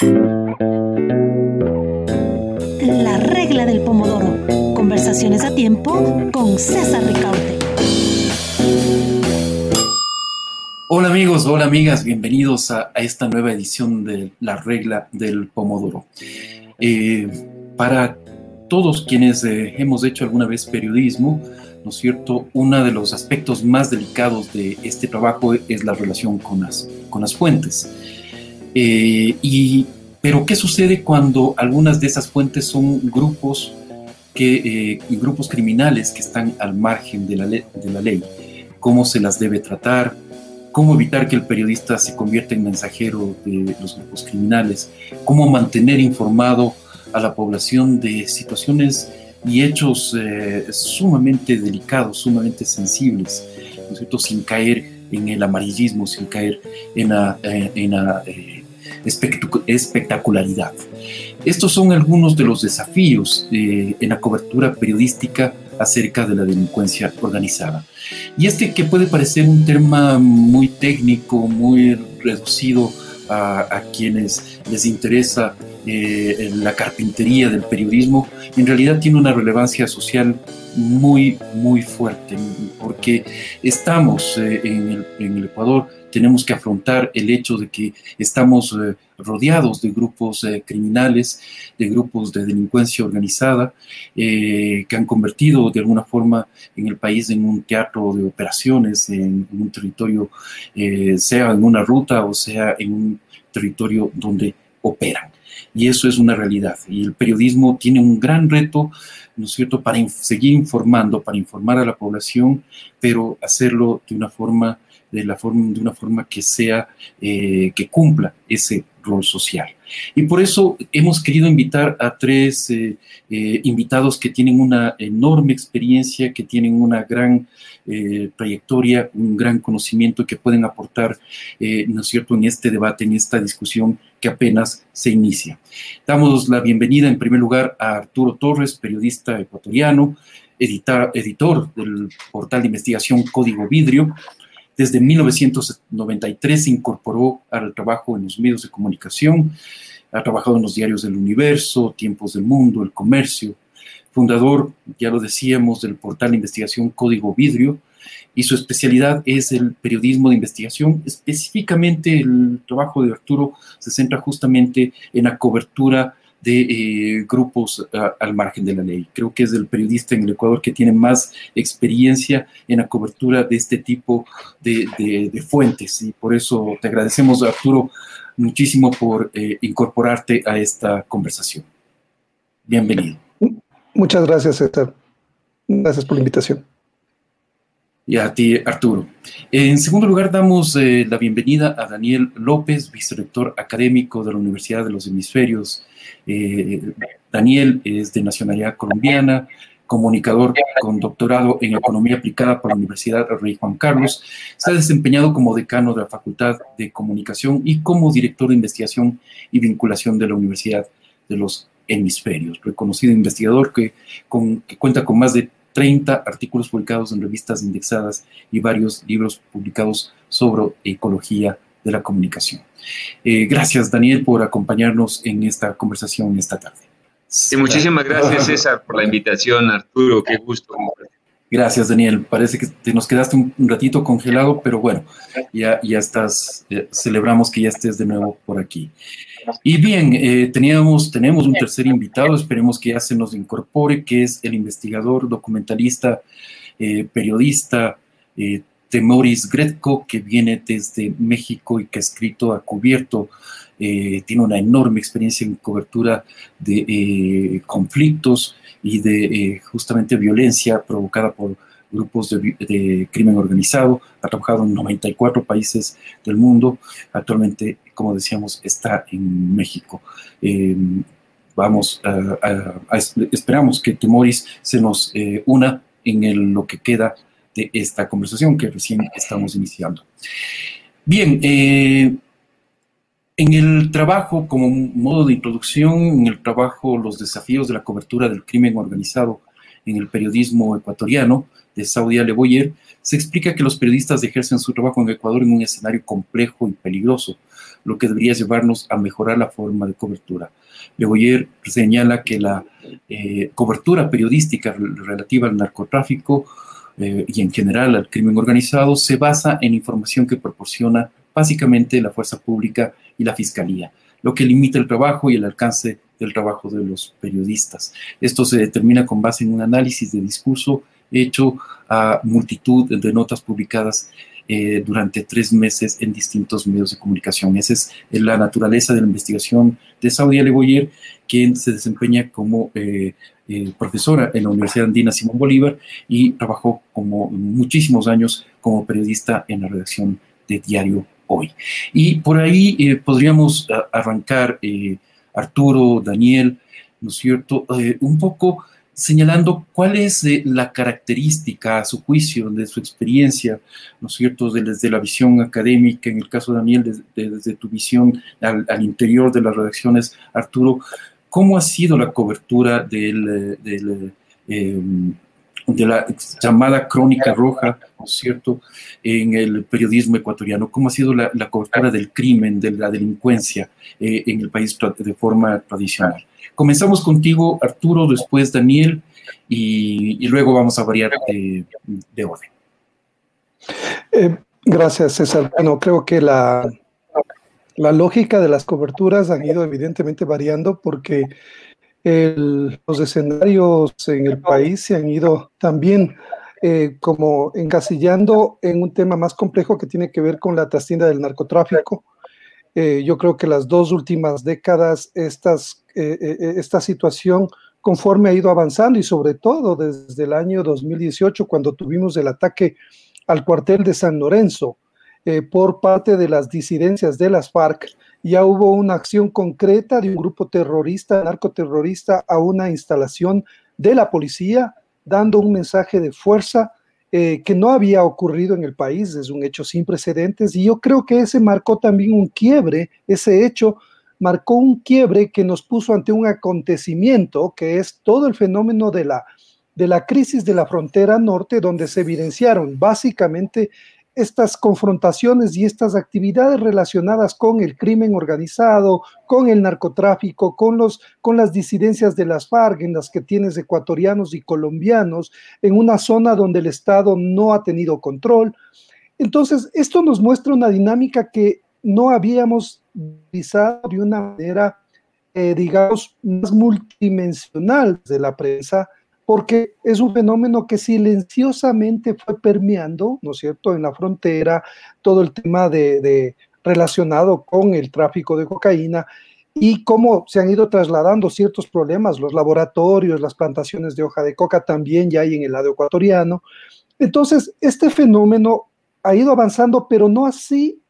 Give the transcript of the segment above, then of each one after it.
La regla del pomodoro. Conversaciones a tiempo con César Ricaute. Hola amigos, hola amigas, bienvenidos a, esta nueva edición de La regla del pomodoro. Eh, para todos quienes eh, hemos hecho alguna vez periodismo, ¿no es cierto? Uno de los aspectos más delicados de este trabajo es la relación con las, con las fuentes. Eh, y, pero, ¿qué sucede cuando algunas de esas fuentes son grupos, que, grupos criminales que están al margen de la, de la ley? ¿Cómo se las debe tratar? cómo evitar que el periodista se convierta en mensajero de los grupos criminales, cómo mantener informado a la población de situaciones y hechos eh, sumamente delicados, sumamente sensibles, ¿no es cierto? sin caer en el amarillismo, sin caer en la, eh, en la eh, espectacularidad. Estos son algunos de los desafíos en la cobertura periodística acerca de la delincuencia organizada. Y este que puede parecer un tema muy técnico, muy reducido a, quienes les interesa eh, la carpintería del periodismo, en realidad tiene una relevancia social muy, muy fuerte, porque estamos eh, en, el, Ecuador, tenemos que afrontar el hecho de que estamos eh, rodeados de grupos criminales, de grupos de delincuencia organizada, que han convertido de alguna forma en el país en un teatro de operaciones, en, en un territorio, sea en una ruta o sea en un territorio donde operan. Y eso es una realidad. Y el periodismo tiene un gran reto, ¿no es cierto?, para seguir informando, para informar a la población, pero hacerlo de una forma, de la forma, de una forma que sea, eh, que cumpla ese rol social. Y por eso hemos querido invitar a tres eh, eh, invitados que tienen una enorme experiencia, que tienen una gran trayectoria, un gran conocimiento que pueden aportar, ¿no es cierto?, en este debate, en esta discusión que apenas se inicia. Damos la bienvenida en primer lugar a Arturo Torres, periodista ecuatoriano, editor del portal de investigación Código Vidrio, desde 1993 se incorporó al trabajo en los medios de comunicación, ha trabajado en los diarios del Universo, Tiempos del Mundo, El Comercio, fundador, ya lo decíamos, del portal de investigación Código Vidrio, y su especialidad es el periodismo de investigación. Específicamente el trabajo de Arturo se centra justamente en la cobertura de eh, grupos al margen de la ley. Creo que es el periodista en el Ecuador que tiene más experiencia en la cobertura de este tipo de, fuentes y por eso te agradecemos, Arturo, muchísimo por eh, incorporarte a esta conversación. Bienvenido. Muchas gracias, César. Gracias por la invitación. Y a ti, Arturo. En segundo lugar, damos eh, la bienvenida a Daniel López, vicerrector académico de la Universidad de los Hemisferios eh, Daniel es de nacionalidad colombiana, comunicador con doctorado en Economía Aplicada por la Universidad Rey Juan Carlos. Se ha desempeñado como decano de la Facultad de Comunicación y como director de investigación y vinculación de la Universidad de los Hemisferios. Reconocido investigador que, que cuenta con más de 30 artículos publicados en revistas indexadas y varios libros publicados sobre ecología de la comunicación. Eh, gracias, Daniel, por acompañarnos en esta conversación esta tarde. muchísimas gracias, César, por la invitación, Arturo, qué gusto. Gracias, Daniel. Parece que te nos quedaste un, ratito congelado, pero bueno, ya, ya estás, celebramos que ya estés de nuevo por aquí. Y bien, eh, teníamos, tenemos un tercer invitado, esperemos que ya se nos incorpore, que es el investigador, documentalista, eh, periodista, Temoris Gretko, que viene desde México y que ha escrito, ha cubierto, eh, tiene una enorme experiencia en cobertura de eh, conflictos y de eh, justamente violencia provocada por grupos de, crimen organizado, ha trabajado en 94 países del mundo, actualmente, como decíamos, está en México. vamos, esperamos que Temoris se nos una en lo que queda esta conversación que recién estamos iniciando. Bien, eh, en el trabajo, como modo de introducción, en el trabajo, los desafíos de la cobertura del crimen organizado en el periodismo ecuatoriano de Saudia Leboyer, se explica que los periodistas ejercen su trabajo en Ecuador en un escenario complejo y peligroso, lo que debería llevarnos a mejorar la forma de cobertura. Leboyer señala que la eh, cobertura periodística relativa al narcotráfico eh, y en general al crimen organizado se basa en información que proporciona básicamente la fuerza pública y la fiscalía, lo que limita el trabajo y el alcance del trabajo de los periodistas. Esto se determina con base en un análisis de discurso hecho a multitud de notas publicadas eh, durante tres meses en distintos medios de comunicación. Esa es la naturaleza de la investigación de Saudia Leboyer, quien se desempeña como eh, eh, profesora en la Universidad Andina Simón Bolívar y trabajó como muchísimos años como periodista en la redacción de Diario Hoy. Y por ahí eh, podríamos arrancar, eh, Arturo, Daniel, ¿no es cierto? un poco señalando cuál es la característica, a su juicio, de su experiencia, ¿no es cierto?, desde la visión académica, en el caso de Daniel, desde, tu visión al, interior de las redacciones, Arturo, ¿Cómo ha sido la cobertura del, em, de la llamada crónica roja, ¿no cierto?, en el periodismo ecuatoriano. ¿Cómo ha sido la, cobertura del crimen, de la delincuencia eh, en el país de forma tradicional? Comenzamos contigo, Arturo, después Daniel, y, luego vamos a variar de, orden. Eh, gracias, César. Bueno, creo que la, la lógica de las coberturas han ido evidentemente variando porque los escenarios en el país se han ido también eh, como encasillando en un tema más complejo que tiene que ver con la trastienda del narcotráfico. Eh, yo creo que las dos últimas décadas eh, esta situación conforme ha ido avanzando y sobre todo desde el año 2018 cuando tuvimos el ataque al cuartel de San Lorenzo, eh, por parte de las disidencias de las FARC. Ya hubo una acción concreta de un grupo terrorista, narcoterrorista, a una instalación de la policía, dando un mensaje de fuerza eh, que no había ocurrido en el país, es un hecho sin precedentes, y yo creo que ese marcó también un quiebre, ese hecho marcó un quiebre que nos puso ante un acontecimiento que es todo el fenómeno de la, de la crisis de la frontera norte, donde se evidenciaron básicamente estas confrontaciones y estas actividades relacionadas con el crimen organizado, con el narcotráfico, con, los, con las disidencias de las FARC, en las que tienes ecuatorianos y colombianos, en una zona donde el Estado no ha tenido control. Entonces, esto nos muestra una dinámica que no habíamos visado de una manera, eh, digamos, más multidimensional de la prensa, porque es un fenómeno que silenciosamente fue permeando, ¿no es cierto?, en la frontera, todo el tema de, relacionado con el tráfico de cocaína y cómo se han ido trasladando ciertos problemas, los laboratorios, las plantaciones de hoja de coca también ya hay en el lado ecuatoriano. Entonces, este fenómeno ha ido avanzando, pero no así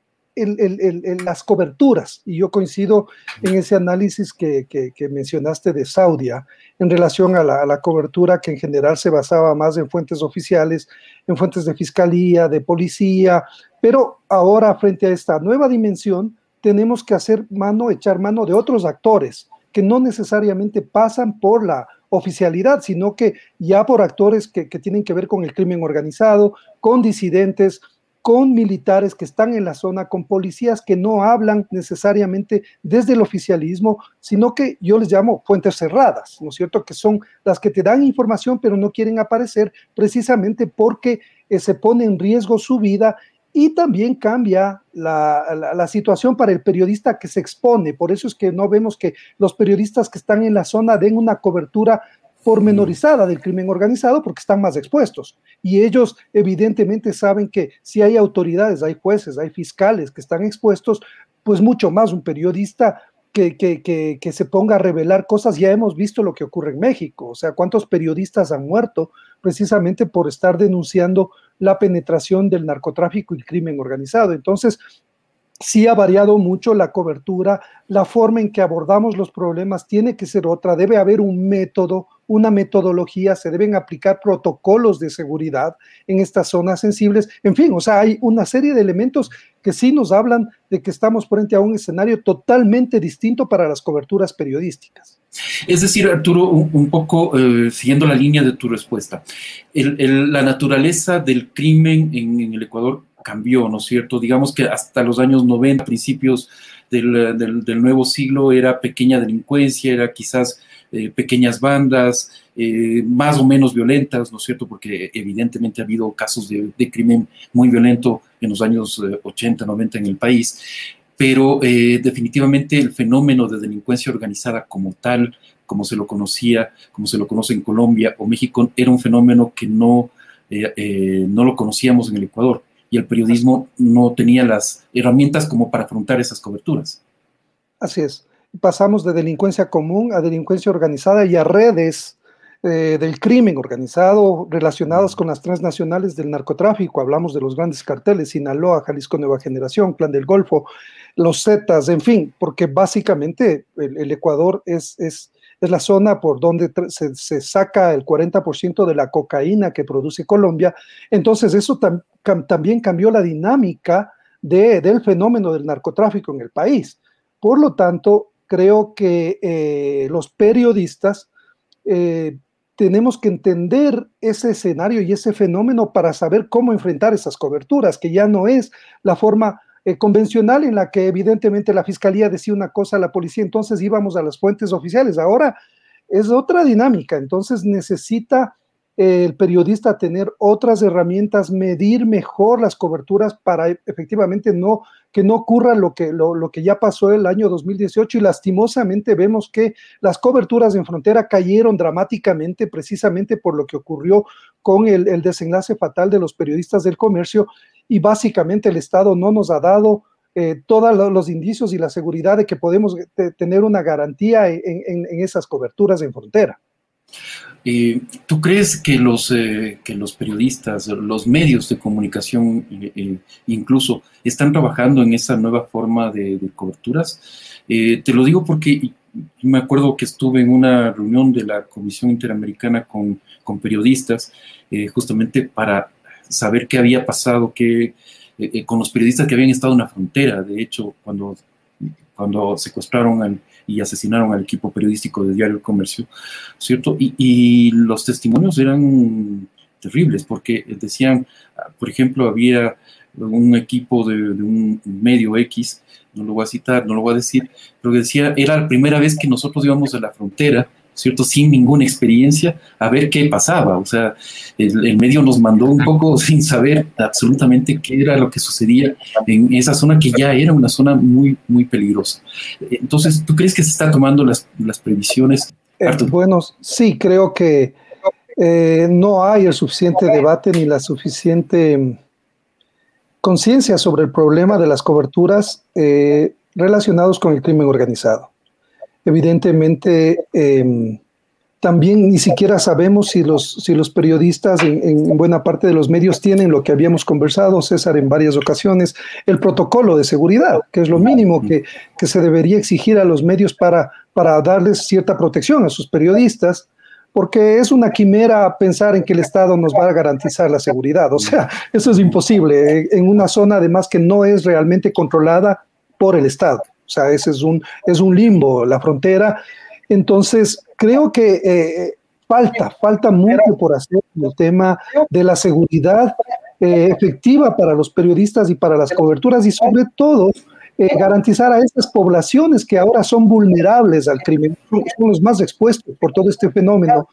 las coberturas, y yo coincido en ese análisis que, mencionaste de Saudia en relación a la, cobertura que en general se basaba más en fuentes oficiales, en fuentes de fiscalía, de policía, pero ahora frente a esta nueva dimensión tenemos que hacer mano, echar mano de otros actores que no necesariamente pasan por la oficialidad, sino que ya por actores que tienen que ver con el crimen organizado, con disidentes, con militares que están en la zona, con policías que no hablan necesariamente desde el oficialismo, sino que yo les llamo fuentes cerradas, ¿no es cierto? Que son las que te dan información pero no quieren aparecer precisamente porque eh, se pone en riesgo su vida y también cambia la, la, situación para el periodista que se expone. Por eso es que no vemos que los periodistas que están en la zona den una cobertura pormenorizada del crimen organizado porque están más expuestos. Y ellos evidentemente saben que si hay autoridades, hay jueces, hay fiscales que están expuestos, pues mucho más un periodista que, que, que, que, se ponga a revelar cosas. Ya hemos visto lo que ocurre en México, o sea, cuántos periodistas han muerto precisamente por estar denunciando la penetración del narcotráfico y el crimen organizado. Entonces, sí ha variado mucho la cobertura, la forma en que abordamos los problemas tiene que ser otra, debe haber un método, una metodología, se deben aplicar protocolos de seguridad en estas zonas sensibles, en fin, o sea, hay una serie de elementos que sí nos hablan de que estamos frente a un escenario totalmente distinto para las coberturas periodísticas. Es decir, Arturo, un, poco eh, siguiendo la línea de tu respuesta, la naturaleza del crimen en, el Ecuador cambió, ¿no es cierto? Digamos que hasta los años 90, principios del, del nuevo siglo, era pequeña delincuencia, era quizás eh, pequeñas bandas, eh, más o menos violentas, ¿no es cierto? Porque evidentemente ha habido casos de, crimen muy violento en los años 80, eh, 90 en el país, pero definitivamente el fenómeno de delincuencia organizada como tal, como se lo conocía, como se lo conoce en Colombia o México, era un fenómeno que no, no lo conocíamos en el Ecuador y el periodismo no tenía las herramientas como para afrontar esas coberturas. Así es pasamos de delincuencia común a delincuencia organizada y a redes eh, del crimen organizado relacionadas con las transnacionales del narcotráfico. Hablamos de los grandes carteles, Sinaloa, Jalisco Nueva Generación, Plan del Golfo, los Zetas, en fin, porque básicamente el, Ecuador es, es, es, la zona por donde se, saca el 40% de la cocaína que produce Colombia. Entonces eso también cambió la dinámica de, del fenómeno del narcotráfico en el país. Por lo tanto, creo que eh, los periodistas eh, tenemos que entender ese escenario y ese fenómeno para saber cómo enfrentar esas coberturas, que ya no es la forma eh, convencional en la que evidentemente la fiscalía decía una cosa a la policía, entonces íbamos a las fuentes oficiales. Ahora es otra dinámica, entonces necesita el periodista tener otras herramientas, medir mejor las coberturas para efectivamente no que no ocurra lo que, lo, que ya pasó el año 2018 y lastimosamente vemos que las coberturas en frontera cayeron dramáticamente precisamente por lo que ocurrió con el, desenlace fatal de los periodistas del comercio y básicamente el Estado no nos ha dado eh, todos los indicios y la seguridad de que podemos tener una garantía en esas coberturas en frontera. Eh, ¿Tú crees que los, eh, que los periodistas, los medios de comunicación eh, incluso, están trabajando en esa nueva forma de, coberturas? te lo digo porque me acuerdo que estuve en una reunión de la Comisión Interamericana con, con periodistas, justamente para saber qué había pasado que, con los periodistas que habían estado en la frontera. De hecho, cuando, cuando secuestraron al y asesinaron al equipo periodístico de Diario El Comercio, ¿cierto? Y, los testimonios eran terribles porque decían, por ejemplo, había un equipo de, de, un medio X, no lo voy a citar, no lo voy a decir, pero decía, era la primera vez que nosotros íbamos a la frontera ¿cierto? Sin ninguna experiencia, a ver qué pasaba. O sea, el, medio nos mandó un poco sin saber absolutamente qué era lo que sucedía en esa zona que ya era una zona muy, muy peligrosa. Entonces, ¿tú crees que se están tomando las, las previsiones? Eh, bueno, sí, creo que eh, no hay el suficiente debate ni la suficiente conciencia sobre el problema de las coberturas eh, relacionados con el crimen organizado. Evidentemente, em, también ni siquiera sabemos si los, si los periodistas en, buena parte de los medios tienen lo que habíamos conversado, César, en varias ocasiones, el protocolo de seguridad, que es lo mínimo que, que se debería exigir a los medios para, para darles cierta protección a sus periodistas, porque es una quimera pensar en que el Estado nos va a garantizar la seguridad. O sea, eso es imposible en una zona además que no es realmente controlada por el Estado. O sea, ese es un, es un limbo, la frontera. Entonces, creo que eh, falta, falta mucho por hacer en el tema de la seguridad eh, efectiva para los periodistas y para las coberturas y sobre todo eh, garantizar a estas poblaciones que ahora son vulnerables al crimen, son los más expuestos por todo este fenómeno,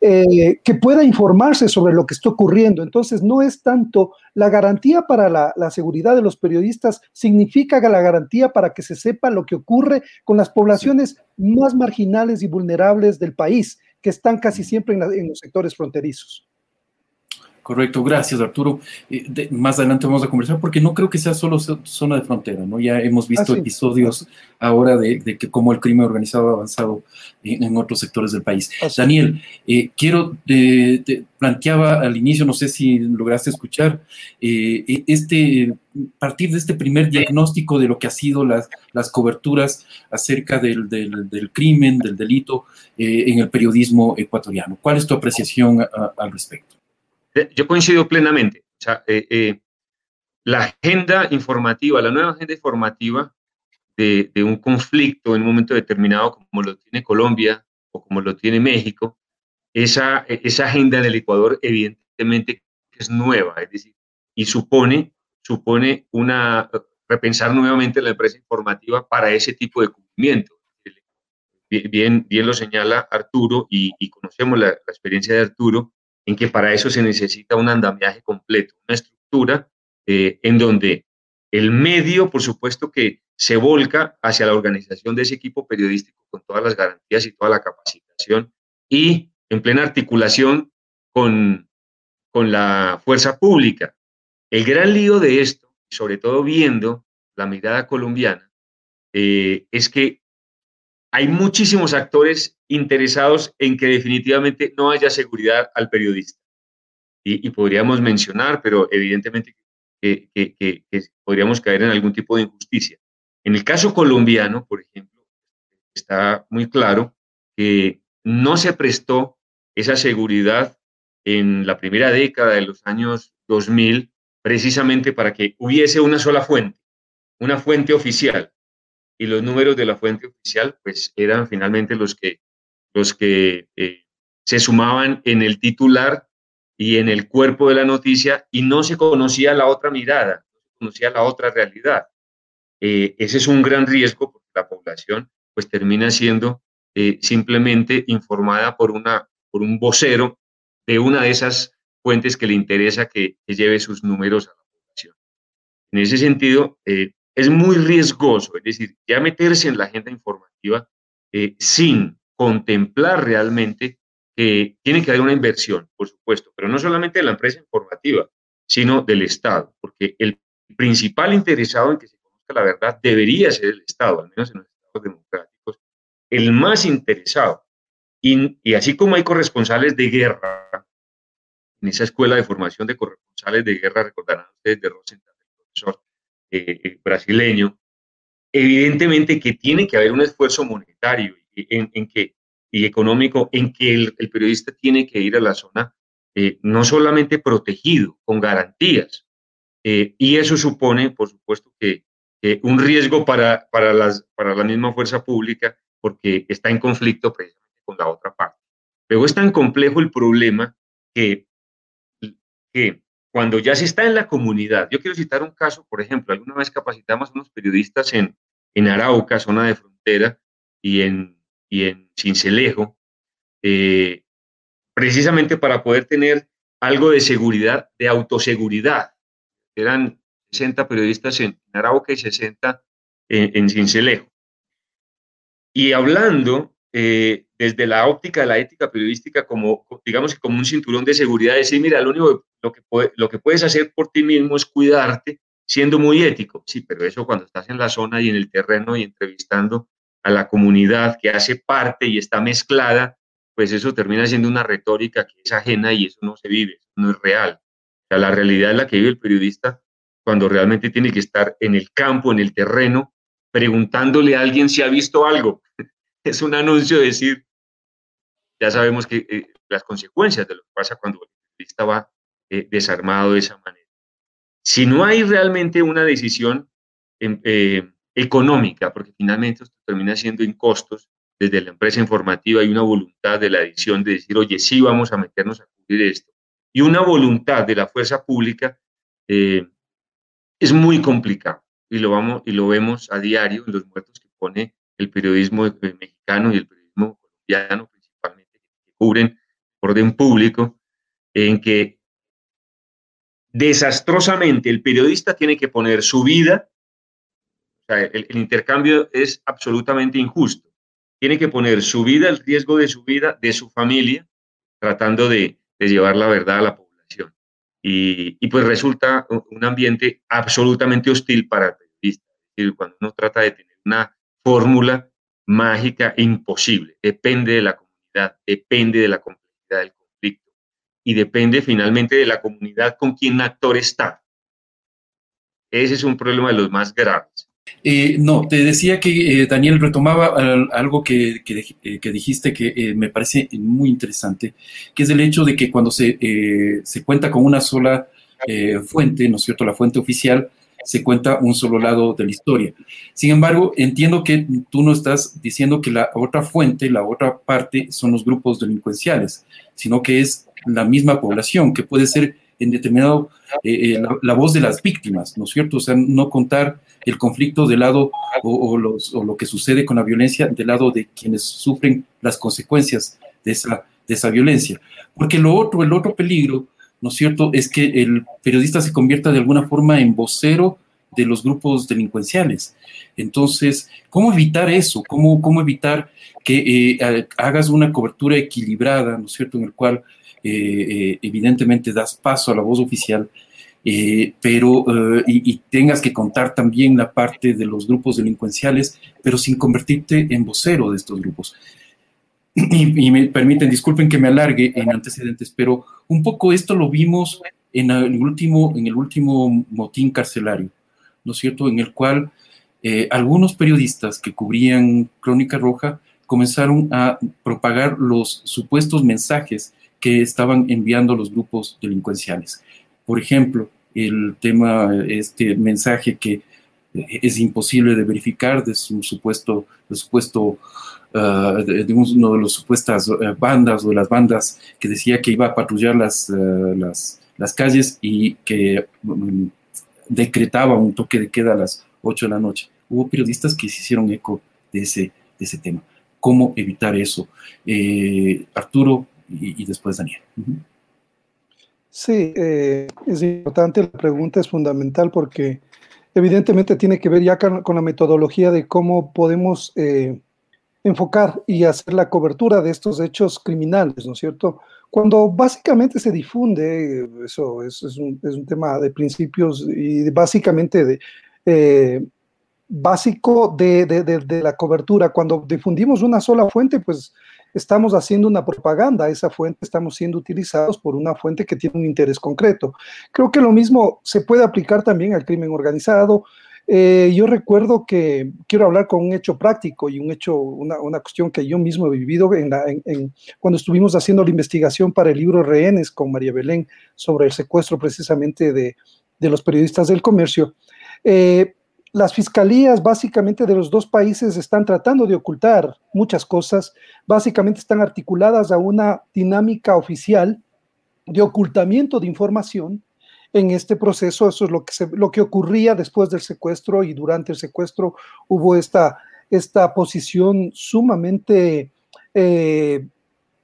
eh, que pueda informarse sobre lo que está ocurriendo. Entonces, no es tanto la garantía para la, seguridad de los periodistas, significa la garantía para que se sepa lo que ocurre con las poblaciones más marginales y vulnerables del país, que están casi siempre en los sectores fronterizos. Correcto, gracias Arturo. Eh, más adelante vamos a conversar porque no creo que sea solo zona de frontera, ¿no? Ya hemos visto episodios ahora de, que cómo el crimen organizado ha avanzado en, otros sectores del país. Daniel, eh, quiero, te planteaba al inicio, no sé si lograste escuchar, eh, e, este, partir de este primer diagnóstico de lo que ha sido las, las coberturas acerca del, del, crimen, del delito en el periodismo ecuatoriano. ¿Cuál es tu apreciación al respecto? Yo coincido plenamente. O sea, eh, eh, la agenda informativa, la nueva agenda informativa de, un conflicto en un momento determinado como lo tiene Colombia o como lo tiene México, esa, esa agenda del Ecuador evidentemente es nueva, es decir, y supone, supone una, repensar nuevamente la empresa informativa para ese tipo de cumplimiento. Bien, bien lo señala Arturo y, conocemos la, la, experiencia de Arturo en que para eso se necesita un andamiaje completo, una estructura eh, en donde el medio, por supuesto, que se volca hacia la organización de ese equipo periodístico con todas las garantías y toda la capacitación y en plena articulación con, con la fuerza pública. El gran lío de esto, sobre todo viendo la mirada colombiana, eh, es que hay muchísimos actores interesados en que definitivamente no haya seguridad al periodista. Y, y podríamos mencionar, pero evidentemente que, podríamos caer en algún tipo de injusticia. En el caso colombiano, por ejemplo, está muy claro que no se prestó esa seguridad en la primera década de los años 2000 precisamente para que hubiese una sola fuente, una fuente oficial. Y los números de la fuente oficial pues eran finalmente los que, los que eh, se sumaban en el titular y en el cuerpo de la noticia y no se conocía la otra mirada, no se conocía la otra realidad. Eh, ese es un gran riesgo porque la población pues termina siendo eh, simplemente informada por, una, por un vocero de una de esas fuentes que le interesa que, lleve sus números a la población. En ese sentido, eh, es muy riesgoso, es decir, ya meterse en la agenda informativa sin contemplar realmente tiene que haber una inversión, por supuesto, pero no solamente de la empresa informativa, sino del Estado, porque el principal interesado en que se conozca la verdad debería ser el Estado, al menos en los estados democráticos, el más interesado. Y, así como hay corresponsales de guerra, en esa escuela de formación de corresponsales de guerra, recordarán ustedes de Rosenthal, el profesor eh, eh, brasileño, evidentemente que tiene que haber un esfuerzo monetario en, en que y económico en que el, periodista tiene que ir a la zona eh, no solamente protegido, con garantías. Eh, y eso supone, por supuesto, que un riesgo para, para, las, para la misma fuerza pública porque está en conflicto precisamente con la otra parte. Luego es tan complejo el problema que, que cuando ya se está en la comunidad, yo quiero citar un caso, por ejemplo, alguna vez capacitamos a unos periodistas en, en Arauca, zona de frontera, y en y en Cincelejo, eh, precisamente para poder tener algo de seguridad, de autoseguridad. Eran 60 periodistas en Arauca y 60 en, en Cincelejo. Y hablando eh, desde la óptica de la ética periodística como, digamos, como un cinturón de seguridad, decir, mira, lo único lo que, lo que puedes hacer por ti mismo es cuidarte siendo muy ético. Sí, pero eso cuando estás en la zona y en el terreno y entrevistando a la comunidad que hace parte y está mezclada, pues eso termina siendo una retórica que es ajena y eso no se vive, no es real. O la realidad es la que vive el periodista cuando realmente tiene que estar en el campo, en el terreno, preguntándole a alguien si ha visto algo. es un anuncio decir, ya sabemos que eh, las consecuencias de lo que pasa cuando el periodista va eh, desarmado de esa manera. Si no hay realmente una decisión em, eh, económica, porque finalmente esto termina siendo en costos, desde la empresa informativa hay una voluntad de la edición de decir, oye, sí vamos a meternos a cubrir esto, y una voluntad de la fuerza pública, eh, es muy complicado, y lo, vamos, y lo vemos a diario en los muertos que pone el periodismo mexicano y el periodismo colombiano, principalmente, que cubren orden público, en que desastrosamente el periodista tiene que poner su vida el, intercambio es absolutamente injusto. Tiene que poner su vida, el riesgo de su vida, de su familia, tratando de, llevar la verdad a la población. Y, pues resulta un ambiente absolutamente hostil para el periodista. cuando uno trata de tener una fórmula mágica imposible, depende de la comunidad, depende de la complejidad del conflicto y depende finalmente de la comunidad con quien actor está. Ese es un problema de los más graves. Eh, no, te decía que eh, Daniel retomaba algo que, eh, que, dijiste que me parece muy interesante, que es el hecho de que cuando se, se cuenta con una sola eh, fuente, ¿no es cierto?, la fuente oficial, se cuenta un solo lado de la historia. Sin embargo, entiendo que tú no estás diciendo que la otra fuente, la otra parte son los grupos delincuenciales, sino que es la misma población, que puede ser en determinado eh, eh, la, voz de las víctimas, ¿no es cierto? O sea, no contar el conflicto del lado o, lo que sucede con la violencia del lado de quienes sufren las consecuencias de esa, de esa violencia. Porque lo otro, el otro peligro, ¿no es cierto?, es que el periodista se convierta de alguna forma en vocero de los grupos delincuenciales. Entonces, ¿cómo evitar eso? ¿Cómo, cómo evitar que eh, hagas una cobertura equilibrada, ¿no es cierto?, en el cual eh, eh, evidentemente das paso a la voz oficial, eh, pero y, tengas que contar también la parte de los grupos delincuenciales, pero sin convertirte en vocero de estos grupos. Y, me permiten, disculpen que me alargue en antecedentes, pero un poco esto lo vimos en el último, en el último motín carcelario, ¿no es cierto? En el cual algunos periodistas que cubrían Crónica Roja comenzaron a propagar los supuestos mensajes que estaban enviando los grupos delincuenciales. Por ejemplo, el tema, este mensaje que es imposible de verificar de un supuesto, de supuesto ah, de, uno de las supuestas eh, bandas o de las bandas que decía que iba a patrullar las, eh, las, las, calles y que mm, decretaba un toque de queda a las 8 de la noche. Hubo periodistas que se hicieron eco de ese, de ese tema. ¿Cómo evitar eso? Eh, Arturo, y, después Daniel. Sí, eh, es importante, la pregunta es fundamental porque evidentemente tiene que ver ya con, la metodología de cómo podemos eh, enfocar y hacer la cobertura de estos hechos criminales, ¿no es cierto? Cuando básicamente se difunde, eso es, un, tema de principios y básicamente de... Eh, básico de, de, la cobertura. Cuando difundimos una sola fuente, pues estamos haciendo una propaganda, esa fuente estamos siendo utilizados por una fuente que tiene un interés concreto. Creo que lo mismo se puede aplicar también al crimen organizado. Eh, yo recuerdo que quiero hablar con un hecho práctico y un hecho, una, una cuestión que yo mismo he vivido en, cuando estuvimos haciendo la investigación para el libro Rehenes con María Belén sobre el secuestro precisamente de, de los periodistas del comercio. Eh, las fiscalías básicamente de los dos países están tratando de ocultar muchas cosas, básicamente están articuladas a una dinámica oficial de ocultamiento de información. En este proceso, eso es lo que, lo que ocurría después del secuestro y durante el secuestro hubo esta, esta posición sumamente eh,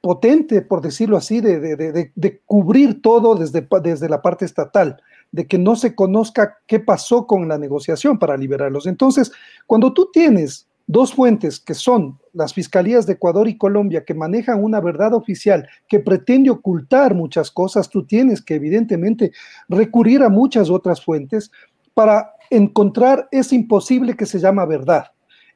potente, por decirlo así, de, cubrir todo desde, desde la parte estatal de que no se conozca qué pasó con la negociación para liberarlos. Entonces, cuando tú tienes dos fuentes que son las fiscalías de Ecuador y Colombia que manejan una verdad oficial que pretende ocultar muchas cosas, tú tienes que evidentemente recurrir a muchas otras fuentes para encontrar ese imposible que se llama verdad.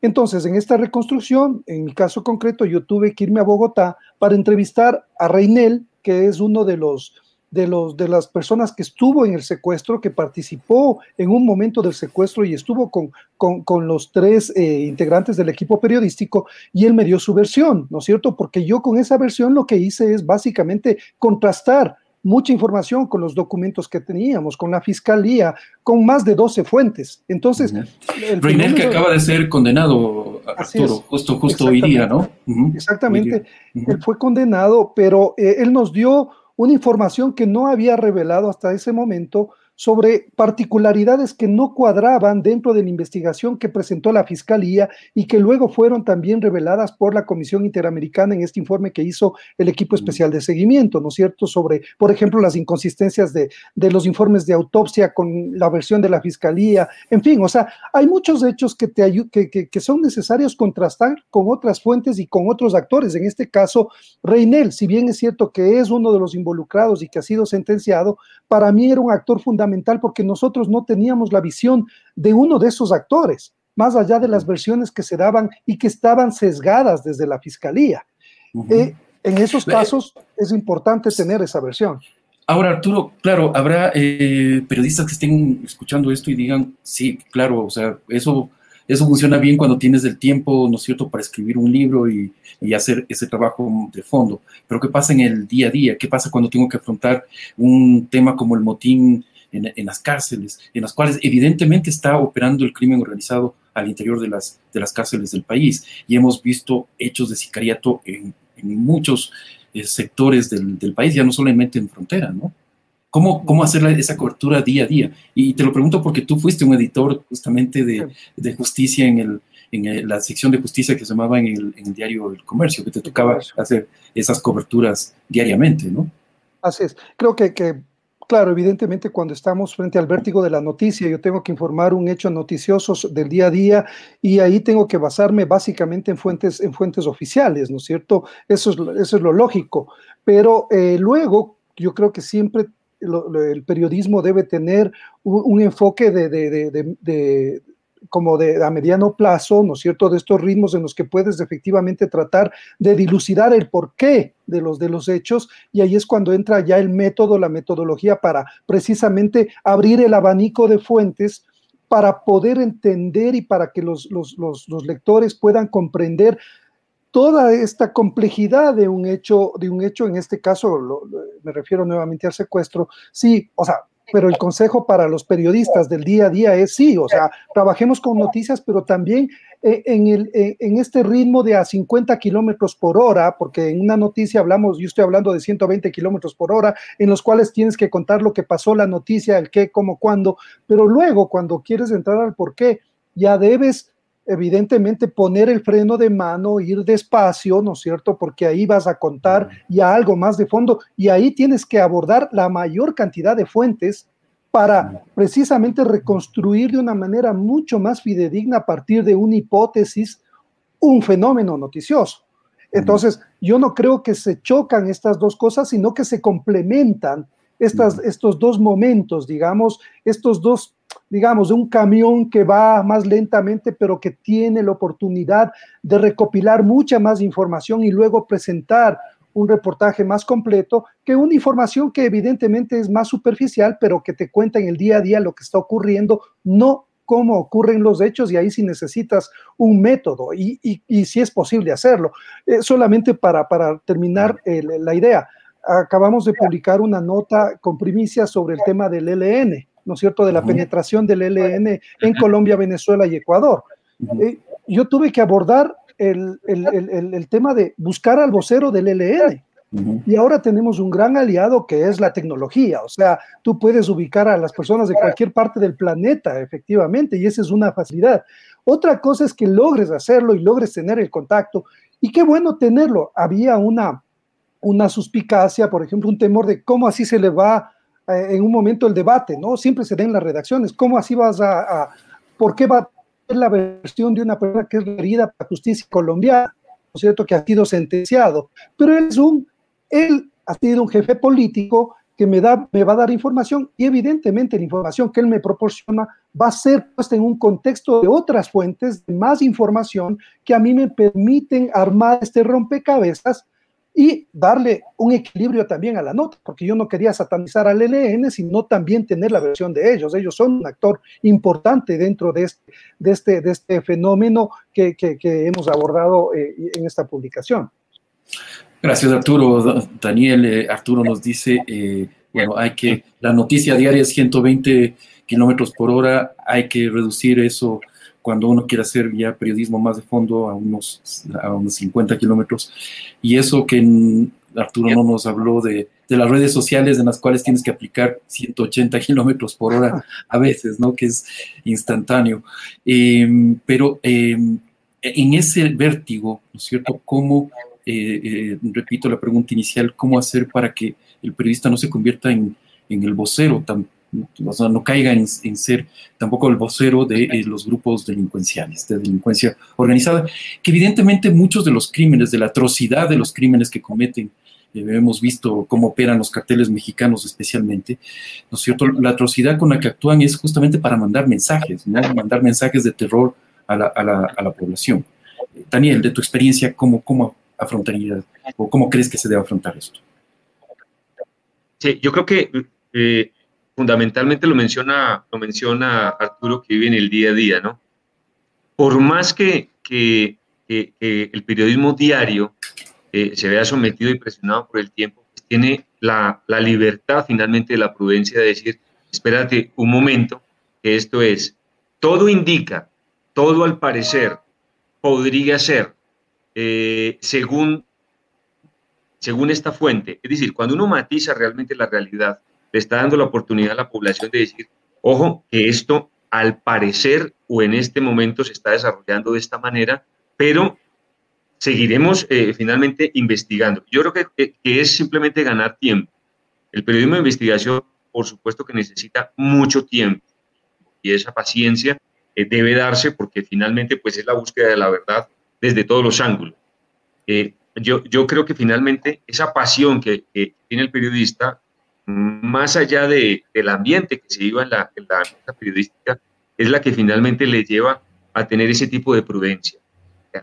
Entonces, en esta reconstrucción, en mi caso concreto, yo tuve que irme a Bogotá para entrevistar a Reinel, que es uno de los de, los, de las personas que estuvo en el secuestro, que participó en un momento del secuestro y estuvo con, con, los tres eh, integrantes del equipo periodístico y él me dio su versión, ¿no es cierto? Porque yo con esa versión lo que hice es básicamente contrastar mucha información con los documentos que teníamos, con la fiscalía, con más de 12 fuentes. Entonces, Reinel que acaba de ser condenado, Arturo, justo, justo hoy día, ¿no? Exactamente. Él fue condenado, pero eh, él nos dio una información que no había revelado hasta ese momento sobre particularidades que no cuadraban dentro de la investigación que presentó la Fiscalía y que luego fueron también reveladas por la Comisión Interamericana en este informe que hizo el equipo especial de seguimiento, ¿no es cierto? Sobre, por ejemplo, las inconsistencias de, los informes de autopsia con la versión de la Fiscalía, en fin, o sea, hay muchos hechos que, te que, que, que son necesarios contrastar con otras fuentes y con otros actores. En este caso, Reinel, si bien es cierto que es uno de los involucrados y que ha sido sentenciado, para mí era un actor fundamental porque nosotros no teníamos la visión de uno de esos actores, más allá de las versiones que se daban y que estaban sesgadas desde la fiscalía. Eh, en esos casos es importante tener esa versión. Ahora, Arturo, claro, habrá eh, periodistas que estén escuchando esto y digan, sí, claro, o sea, eso eso funciona bien cuando tienes el tiempo, ¿no es cierto?, para escribir un libro y, y, hacer ese trabajo de fondo. Pero ¿qué pasa en el día a día? ¿Qué pasa cuando tengo que afrontar un tema como el motín en, en las cárceles, en las cuales evidentemente está operando el crimen organizado al interior de las, de las cárceles del país? Y hemos visto hechos de sicariato en, en muchos eh, sectores del, del país, ya no solamente en frontera, ¿no? ¿Cómo, cómo hacer esa cobertura día a día? Y te lo pregunto porque tú fuiste un editor justamente de, de justicia en, el, en la sección de justicia que se llamaba en el, en el, diario El Comercio, que te tocaba hacer esas coberturas diariamente, ¿no? Así es. Creo que, que, claro, evidentemente cuando estamos frente al vértigo de la noticia, yo tengo que informar un hecho noticioso del día a día y ahí tengo que basarme básicamente en fuentes, en fuentes oficiales, ¿no es cierto? Eso es, eso es lo lógico. Pero eh, luego yo creo que siempre el periodismo debe tener un, enfoque de, de, como de a mediano plazo, ¿no es cierto?, de estos ritmos en los que puedes efectivamente tratar de dilucidar el porqué de los, de los hechos y ahí es cuando entra ya el método, la metodología para precisamente abrir el abanico de fuentes para poder entender y para que los, los, los, lectores puedan comprender toda esta complejidad de un hecho, de un hecho, en este caso lo, me refiero nuevamente al secuestro, sí, o sea, pero el consejo para los periodistas del día a día es sí, o sea, trabajemos con noticias, pero también eh, en, el, eh, en este ritmo de a 50 kilómetros por hora, porque en una noticia hablamos, yo estoy hablando de 120 kilómetros por hora, en los cuales tienes que contar lo que pasó, la noticia, el qué, cómo, cuándo, pero luego cuando quieres entrar al por qué, ya debes evidentemente poner el freno de mano, ir despacio, ¿no es cierto? Porque ahí vas a contar ya algo más de fondo y ahí tienes que abordar la mayor cantidad de fuentes para precisamente reconstruir de una manera mucho más fidedigna a partir de una hipótesis un fenómeno noticioso. Entonces, yo no creo que se chocan estas dos cosas, sino que se complementan estas, estos dos momentos, digamos, estos dos digamos, de un camión que va más lentamente, pero que tiene la oportunidad de recopilar mucha más información y luego presentar un reportaje más completo que una información que evidentemente es más superficial, pero que te cuenta en el día a día lo que está ocurriendo, no cómo ocurren los hechos y ahí sí necesitas un método y, y, si es posible hacerlo. Eh, solamente para, para terminar eh, la idea, acabamos de publicar una nota con primicias sobre el tema del LN ¿no es cierto?, de la penetración del ELN en Colombia, Venezuela y Ecuador. Eh, yo tuve que abordar el, el, el, el, tema de buscar al vocero del ELN. Y ahora tenemos un gran aliado que es la tecnología, o sea, tú puedes ubicar a las personas de cualquier parte del planeta, efectivamente, y esa es una facilidad. Otra cosa es que logres hacerlo y logres tener el contacto, y qué bueno tenerlo. Había una, una suspicacia, por ejemplo, un temor de cómo así se le va eh, en un momento el debate, ¿no? Siempre se den las redacciones. ¿Cómo así vas a, a por qué va a ser la versión de una persona que es herida para justicia colombiana, ¿no es cierto? Que ha sido sentenciado. Pero él es un, él ha sido un jefe político que me, da, me va a dar información y evidentemente la información que él me proporciona va a ser puesta en un contexto de otras fuentes, de más información que a mí me permiten armar este rompecabezas y darle un equilibrio también a la nota, porque yo no quería satanizar al LN, sino también tener la versión de ellos. Ellos son un actor importante dentro de este, de este, de este fenómeno que, que, hemos abordado eh, en esta publicación. Gracias, Arturo. Daniel, eh, Arturo nos dice, eh, bueno, hay que, la noticia diaria es 120 kilómetros por hora, hay que reducir eso cuando uno quiere hacer ya periodismo más de fondo a unos, a unos 50 kilómetros. Y eso que Arturo no nos habló de, de, las redes sociales en las cuales tienes que aplicar 180 kilómetros por hora a veces, ¿no? Que es instantáneo. Eh, pero eh, en ese vértigo, ¿no es cierto? ¿Cómo, eh, eh, repito la pregunta inicial, cómo hacer para que el periodista no se convierta en, en el vocero tan no caiga en, ser tampoco el vocero de eh, los grupos delincuenciales, de delincuencia organizada, que evidentemente muchos de los crímenes, de la atrocidad de los crímenes que cometen, eh, hemos visto cómo operan los carteles mexicanos especialmente, ¿no es cierto? La atrocidad con la que actúan es justamente para mandar mensajes, mandar mensajes de terror a la, a la, a la población. Daniel, de tu experiencia, ¿cómo, cómo afrontarías o cómo crees que se debe afrontar esto? Sí, yo creo que eh, fundamentalmente lo menciona, lo menciona Arturo, que vive en el día a día, ¿no? por más que, que, el periodismo diario eh, se vea sometido y presionado por el tiempo, pues tiene la, la libertad finalmente de la prudencia de decir, espérate un momento, que esto es, todo indica, todo al parecer podría ser, eh, según, según esta fuente. Es decir, cuando uno matiza realmente la realidad, le está dando la oportunidad a la población de decir, ojo, que esto al parecer o en este momento se está desarrollando de esta manera, pero seguiremos eh, finalmente investigando. Yo creo que, es simplemente ganar tiempo. El periodismo de investigación, por supuesto que necesita mucho tiempo y esa paciencia eh, debe darse porque finalmente pues es la búsqueda de la verdad desde todos los ángulos. Eh, yo, yo creo que finalmente esa pasión que, tiene el periodista, más allá de, del ambiente que se viva en la, en la periodística, es la que finalmente le lleva a tener ese tipo de prudencia,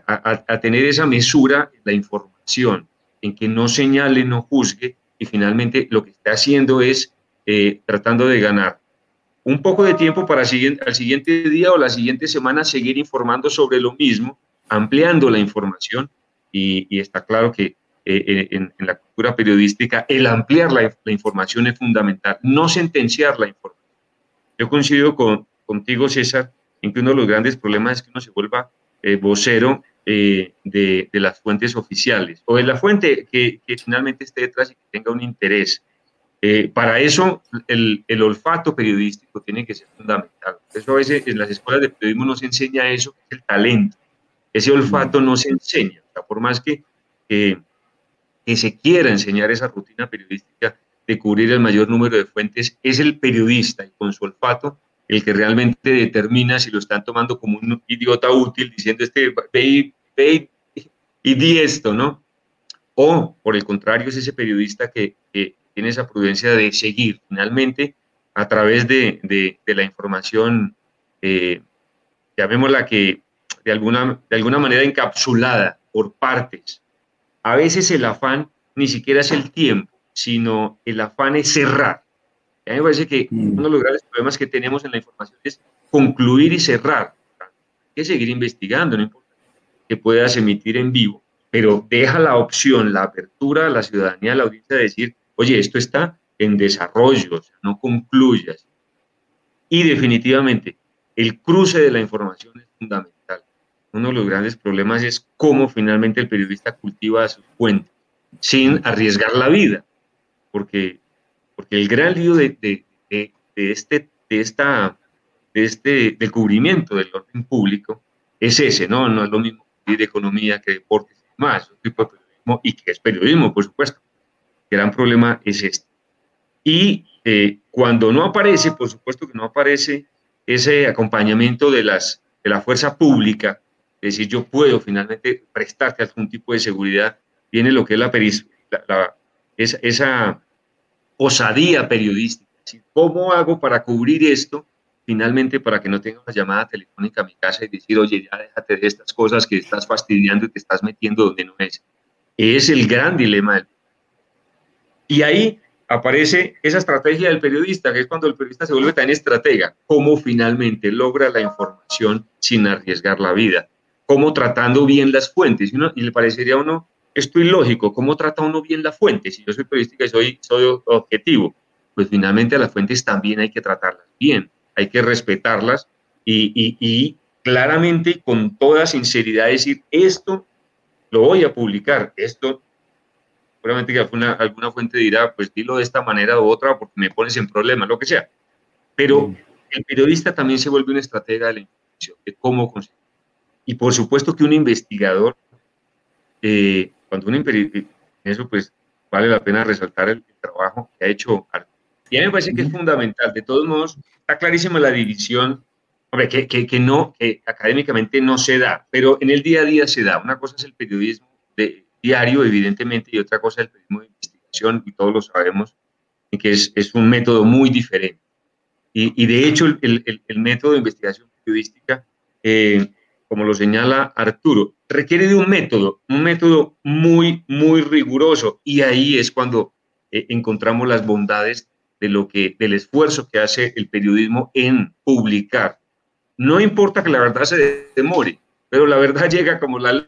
a, a, tener esa mesura en la información, en que no señale, no juzgue, y finalmente lo que está haciendo es eh, tratando de ganar. Un poco de tiempo para al siguiente día o la siguiente semana seguir informando sobre lo mismo, ampliando la información, y, está claro que eh, en, la cultura periodística el ampliar la, la información es fundamental, no sentenciar la información. Yo coincido con, contigo, César, en que uno de los grandes problemas es que uno se vuelva eh, vocero eh, de, las fuentes oficiales o de la fuente que, finalmente esté detrás y que tenga un interés. Eh, para eso, el, olfato periodístico tiene que ser fundamental. Eso a veces en las escuelas de periodismo no se enseña eso, que es el talento. Ese olfato no se enseña. por más que, que se quiera enseñar esa rutina periodística de cubrir el mayor número de fuentes, es el periodista y con su olfato el que realmente determina si lo están tomando como un idiota útil, diciendo este, ve, y, y di esto, ¿no? O, por el contrario, es ese periodista que, tiene esa prudencia de seguir finalmente a través de, de, la información, eh, llamémosla que de alguna, de alguna manera encapsulada por partes. A veces el afán ni siquiera es el tiempo, sino el afán es cerrar a mí me parece que mm. uno de los grandes problemas que tenemos en la información es concluir y cerrar. Hay que seguir investigando, no importa que puedas emitir en vivo, pero deja la opción, la apertura a la ciudadanía, a la audiencia de decir, oye, esto está en desarrollo, o sea, no concluyas. Y definitivamente, el cruce de la información es fundamental. Uno de los grandes problemas es cómo finalmente el periodista cultiva sus fuentes sin arriesgar la vida, porque porque el gran lío de, de, de, este, de, esta, de este del cubrimiento del orden público es ese, ¿no? No es lo mismo de economía que deportes y más, tipo de periodismo, y que es periodismo, por supuesto. El gran problema es este. Y eh, cuando no aparece, por supuesto que no aparece ese acompañamiento de, las, de la fuerza pública, es decir, yo puedo finalmente prestarte algún tipo de seguridad, viene lo que es la, la, la esa, esa osadía periodística. ¿Cómo hago para cubrir esto? Finalmente, para que no tenga una llamada telefónica a mi casa y decir, oye, ya déjate de estas cosas que estás fastidiando y te estás metiendo donde no es. Es el gran dilema del Y ahí aparece esa estrategia del periodista, que es cuando el periodista se vuelve tan estratega, cómo finalmente logra la información sin arriesgar la vida, cómo tratando bien las fuentes. Y, uno, y le parecería a uno esto ilógico. ¿Cómo trata uno bien la fuente? Si yo soy periodística y soy, soy objetivo, pues finalmente a las fuentes también hay que tratarlas bien, hay que respetarlas y, y, y claramente con toda sinceridad decir, esto lo voy a publicar, esto, seguramente que alguna, alguna fuente dirá, pues dilo de esta manera u otra porque me pones en problemas, lo que sea. Pero el periodista también se vuelve una estratega de la información, de cómo conseguir. Y por supuesto que un investigador eh, cuando uno eso pues vale la pena resaltar el, trabajo que ha hecho Y a mí me parece que es fundamental. De todos modos, está clarísima la división, hombre, que, que, no, que académicamente no se da, pero en el día a día se da. Una cosa es el periodismo de, diario, evidentemente, y otra cosa es el periodismo de investigación, y todos lo sabemos, que es, es un método muy diferente. Y, y de hecho, el, el, el, método de investigación periodística eh, como lo señala Arturo, requiere de un método, un método muy, muy riguroso. Y ahí es cuando eh, encontramos las bondades de lo que, del esfuerzo que hace el periodismo en publicar. No importa que la verdad se demore, pero la verdad llega como la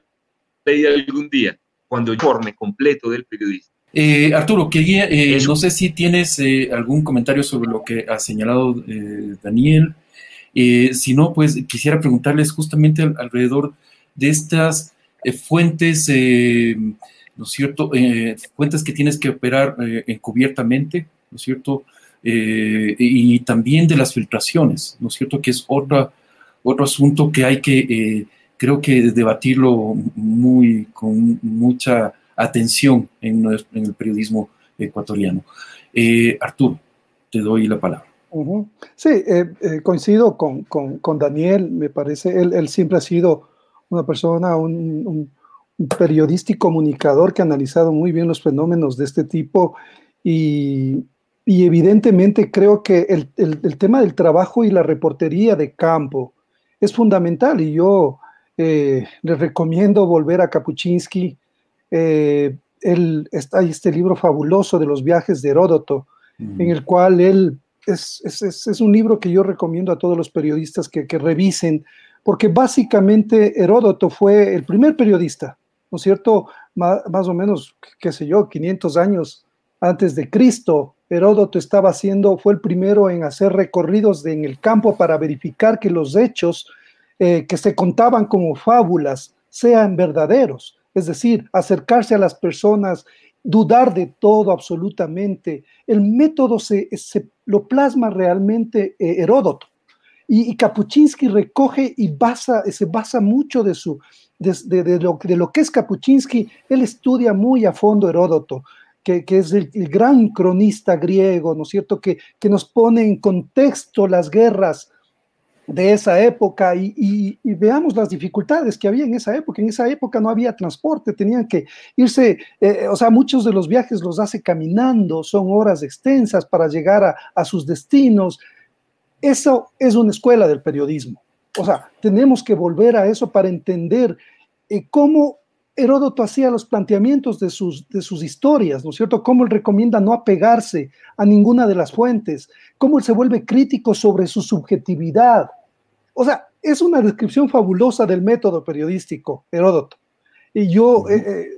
ley algún día, cuando informe completo del periodista. Eh, Arturo, quería, eh, no sé si tienes eh, algún comentario sobre lo que ha señalado Daniel. Si no, pues quisiera preguntarles justamente alrededor de estas fuentes, ¿no es cierto? fuentes que tienes que operar encubiertamente, ¿no es cierto? y también de las filtraciones, ¿no es cierto? Que es otra, otro asunto que hay que, creo que debatirlo muy, con mucha atención en, el periodismo ecuatoriano. Eh, Arturo, te doy la palabra. Sí, eh, eh, coincido con, con, Daniel, me parece, él, siempre ha sido una persona, un, periodista y comunicador que ha analizado muy bien los fenómenos de este tipo y, y evidentemente creo que el, el, tema del trabajo y la reportería de campo es fundamental y yo les recomiendo volver a Kapuczynski, eh, él, está, hay este libro fabuloso de los viajes de Heródoto, en el cual él es, es, un libro que yo recomiendo a todos los periodistas que, que, revisen, porque básicamente Heródoto fue el primer periodista, ¿no es cierto? Más, más, o menos, qué sé yo, 500 años antes de Cristo. Heródoto estaba haciendo, fue el primero en hacer recorridos en el campo para verificar que los hechos eh, que se contaban como fábulas sean verdaderos es decir, acercarse a las personas, dudar de todo absolutamente. El método se, lo plasma realmente eh, Heródoto. Y, Kapuczynski recoge y se basa mucho de, su, de, lo, de lo que es Kapuczynski. Él estudia muy a fondo Heródoto. Que, es el, gran cronista griego, ¿no es cierto?, que, que nos pone en contexto las guerras de esa época y, veamos las dificultades que había en esa época. En esa época no había transporte, tenían que irse, eh, o sea, muchos de los viajes los hace caminando, son horas extensas para llegar a, sus destinos. Eso es una escuela del periodismo. O sea, tenemos que volver a eso para entender eh, cómo Heródoto hacía los planteamientos de sus, de sus historias, ¿no es cierto? Cómo él recomienda no apegarse a ninguna de las fuentes, cómo él se vuelve crítico sobre su subjetividad, o sea, es una descripción fabulosa del método periodístico, Heródoto. Y yo he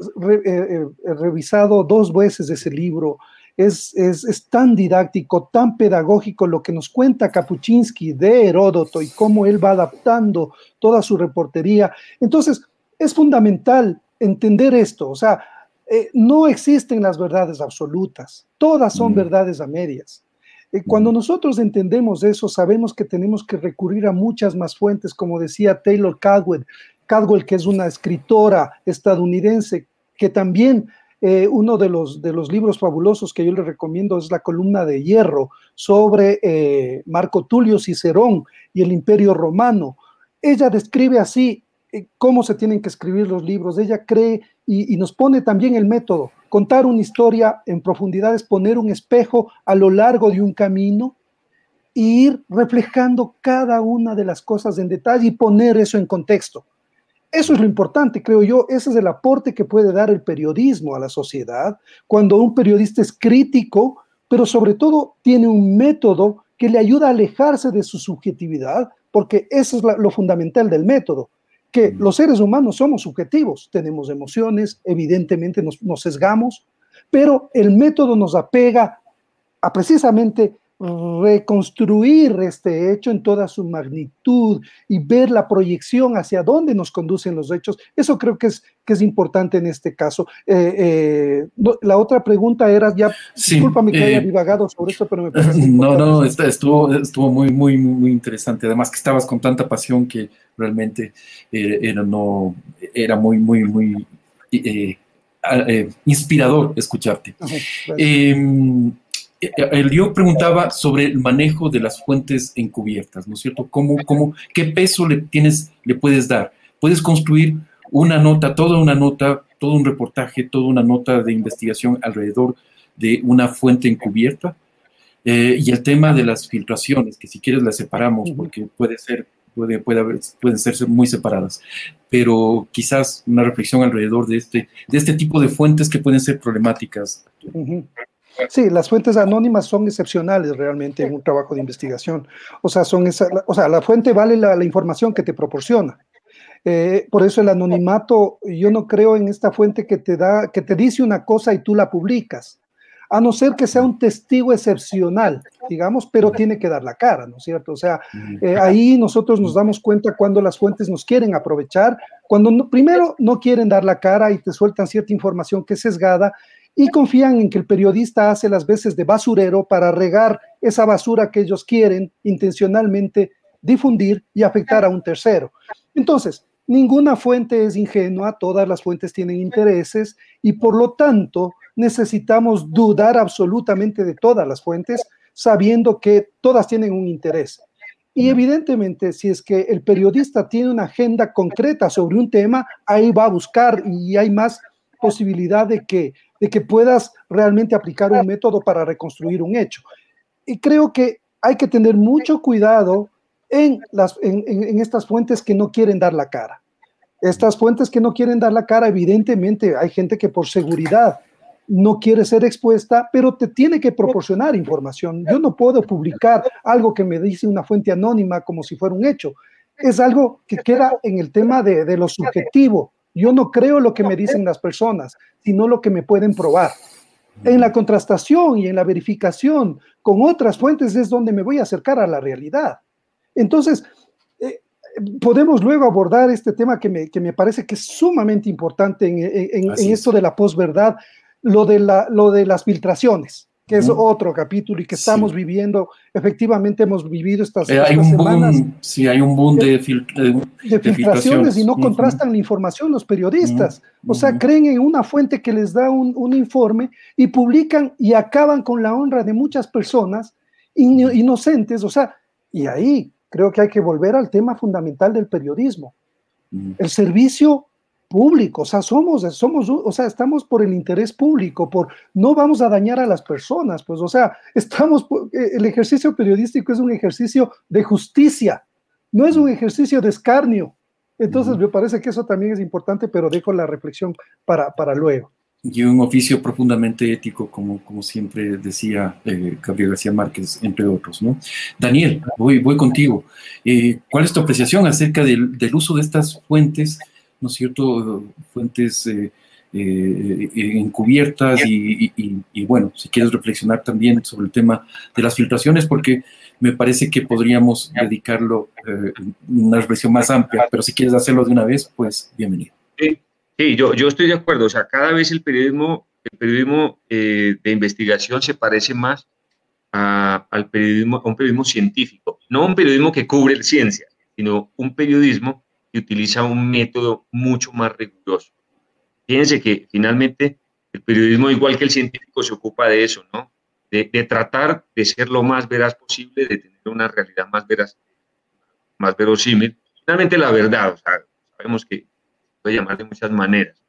revisado dos veces ese libro. Es, es, tan didáctico, tan pedagógico lo que nos cuenta Kapuczynski de Heródoto y cómo él va adaptando toda su reportería. Entonces, es fundamental entender esto. O sea, eh, no existen las verdades absolutas, todas son verdades a medias. Eh, cuando nosotros entendemos eso, sabemos que tenemos que recurrir a muchas más fuentes, como decía Taylor Caldwell, Caldwell que es una escritora estadounidense, que también eh, uno de los, de los libros fabulosos que yo le recomiendo es la columna de hierro sobre eh, Marco Tulio Cicerón y el Imperio Romano. Ella describe así cómo se tienen que escribir los libros. Ella cree y, nos pone también el método. Contar una historia en profundidad es poner un espejo a lo largo de un camino e ir reflejando cada una de las cosas en detalle y poner eso en contexto. Eso es lo importante, creo yo. Ese es el aporte que puede dar el periodismo a la sociedad cuando un periodista es crítico, pero sobre todo tiene un método que le ayuda a alejarse de su subjetividad, porque eso es lo fundamental del método que los seres humanos somos subjetivos, tenemos emociones, evidentemente nos, nos, sesgamos, pero el método nos apega a precisamente reconstruir este hecho en toda su magnitud y ver la proyección hacia dónde nos conducen los hechos. Eso creo que es, que es importante en este caso. Eh, eh, la otra pregunta era, ya, sí, discúlpame que haya eh, divagado sobre esto, pero me parece... No, no, estuvo, estuvo muy, muy, muy interesante. Además que estabas con tanta pasión que realmente era, no, era muy, muy, muy... inspirador escucharte. Yo preguntaba sobre el manejo de las fuentes encubiertas, ¿no es cierto? ¿Cómo, cómo, ¿Qué peso le, tienes, le puedes dar? Puedes construir una nota, toda una nota, todo un reportaje, toda una nota de investigación alrededor de una fuente encubierta. Eh, y el tema de las filtraciones, que si quieres las separamos, porque puede ser, puede, puede haber, pueden ser muy separadas, pero quizás una reflexión alrededor de este, de este tipo de fuentes que pueden ser problemáticas. Sí, las fuentes anónimas son excepcionales realmente en un trabajo de investigación. O sea, son esa, o sea la fuente vale la, información que te proporciona. Eh, por eso el anonimato, yo no creo en esta fuente que te da, que te dice una cosa y tú la publicas a no ser que sea un testigo excepcional, digamos, pero tiene que dar la cara, ¿no es cierto? O sea, eh, ahí nosotros nos damos cuenta cuando las fuentes nos quieren aprovechar, cuando primero no quieren dar la cara y te sueltan cierta información que es sesgada y confían en que el periodista hace las veces de basurero para regar esa basura que ellos quieren intencionalmente difundir y afectar a un tercero. Entonces, ninguna fuente es ingenua, todas las fuentes tienen intereses y por lo tanto necesitamos dudar absolutamente de todas las fuentes, sabiendo que todas tienen un interés. Y evidentemente, si es que el periodista tiene una agenda concreta sobre un tema, ahí va a buscar y hay más posibilidad de que, de que puedas realmente aplicar un método para reconstruir un hecho. Y creo que hay que tener mucho cuidado en, las, en, en estas fuentes que no quieren dar la cara. Estas fuentes que no quieren dar la cara, evidentemente hay gente que por seguridad no quiere ser expuesta, pero te tiene que proporcionar información. Yo no puedo publicar algo que me dice una fuente anónima como si fuera un hecho. Es algo que queda en el tema de, lo subjetivo. Yo no creo lo que me dicen las personas, sino lo que me pueden probar. En la contrastación y en la verificación con otras fuentes es donde me voy a acercar a la realidad. Entonces, eh, podemos luego abordar este tema que me, parece que es sumamente importante en, en esto de la posverdad, lo de, la, lo de las filtraciones, que es otro capítulo y que estamos viviendo, efectivamente hemos vivido estas, eh, hay un Boom, sí, hay un boom de, filtraciones, y no contrastan la información los periodistas. O sea, creen en una fuente que les da un, un, informe y publican y acaban con la honra de muchas personas inocentes. O sea, y ahí creo que hay que volver al tema fundamental del periodismo. El servicio público, o sea, somos, somos, o sea, estamos por el interés público, por no vamos a dañar a las personas, pues, o sea, estamos, eh, el ejercicio periodístico es un ejercicio de justicia, no es un ejercicio de escarnio. Entonces, me parece que eso también es importante, pero dejo la reflexión para, para luego. Y un oficio profundamente ético, como, como siempre decía eh, Gabriel García Márquez, entre otros, ¿no? Daniel, voy, voy contigo. Eh, ¿Cuál es tu apreciación acerca del, del uso de estas fuentes ¿no es cierto?, fuentes eh, eh, encubiertas y, bueno, si quieres reflexionar también sobre el tema de las filtraciones, porque me parece que podríamos dedicarlo eh, una reflexión más amplia, pero si quieres hacerlo de una vez, pues bienvenido. Sí, yo, yo estoy de acuerdo, o sea, cada vez el periodismo, el periodismo de investigación se parece más al periodismo, a un periodismo científico, no un periodismo que cubre ciencia, sino un periodismo y utiliza un método mucho más riguroso. Fíjense que finalmente el periodismo, igual que el científico, se ocupa de eso, ¿no? De, tratar de ser lo más veraz posible, de tener una realidad más veraz, más verosímil. Finalmente la verdad, o sea, sabemos que puede llamar de muchas maneras.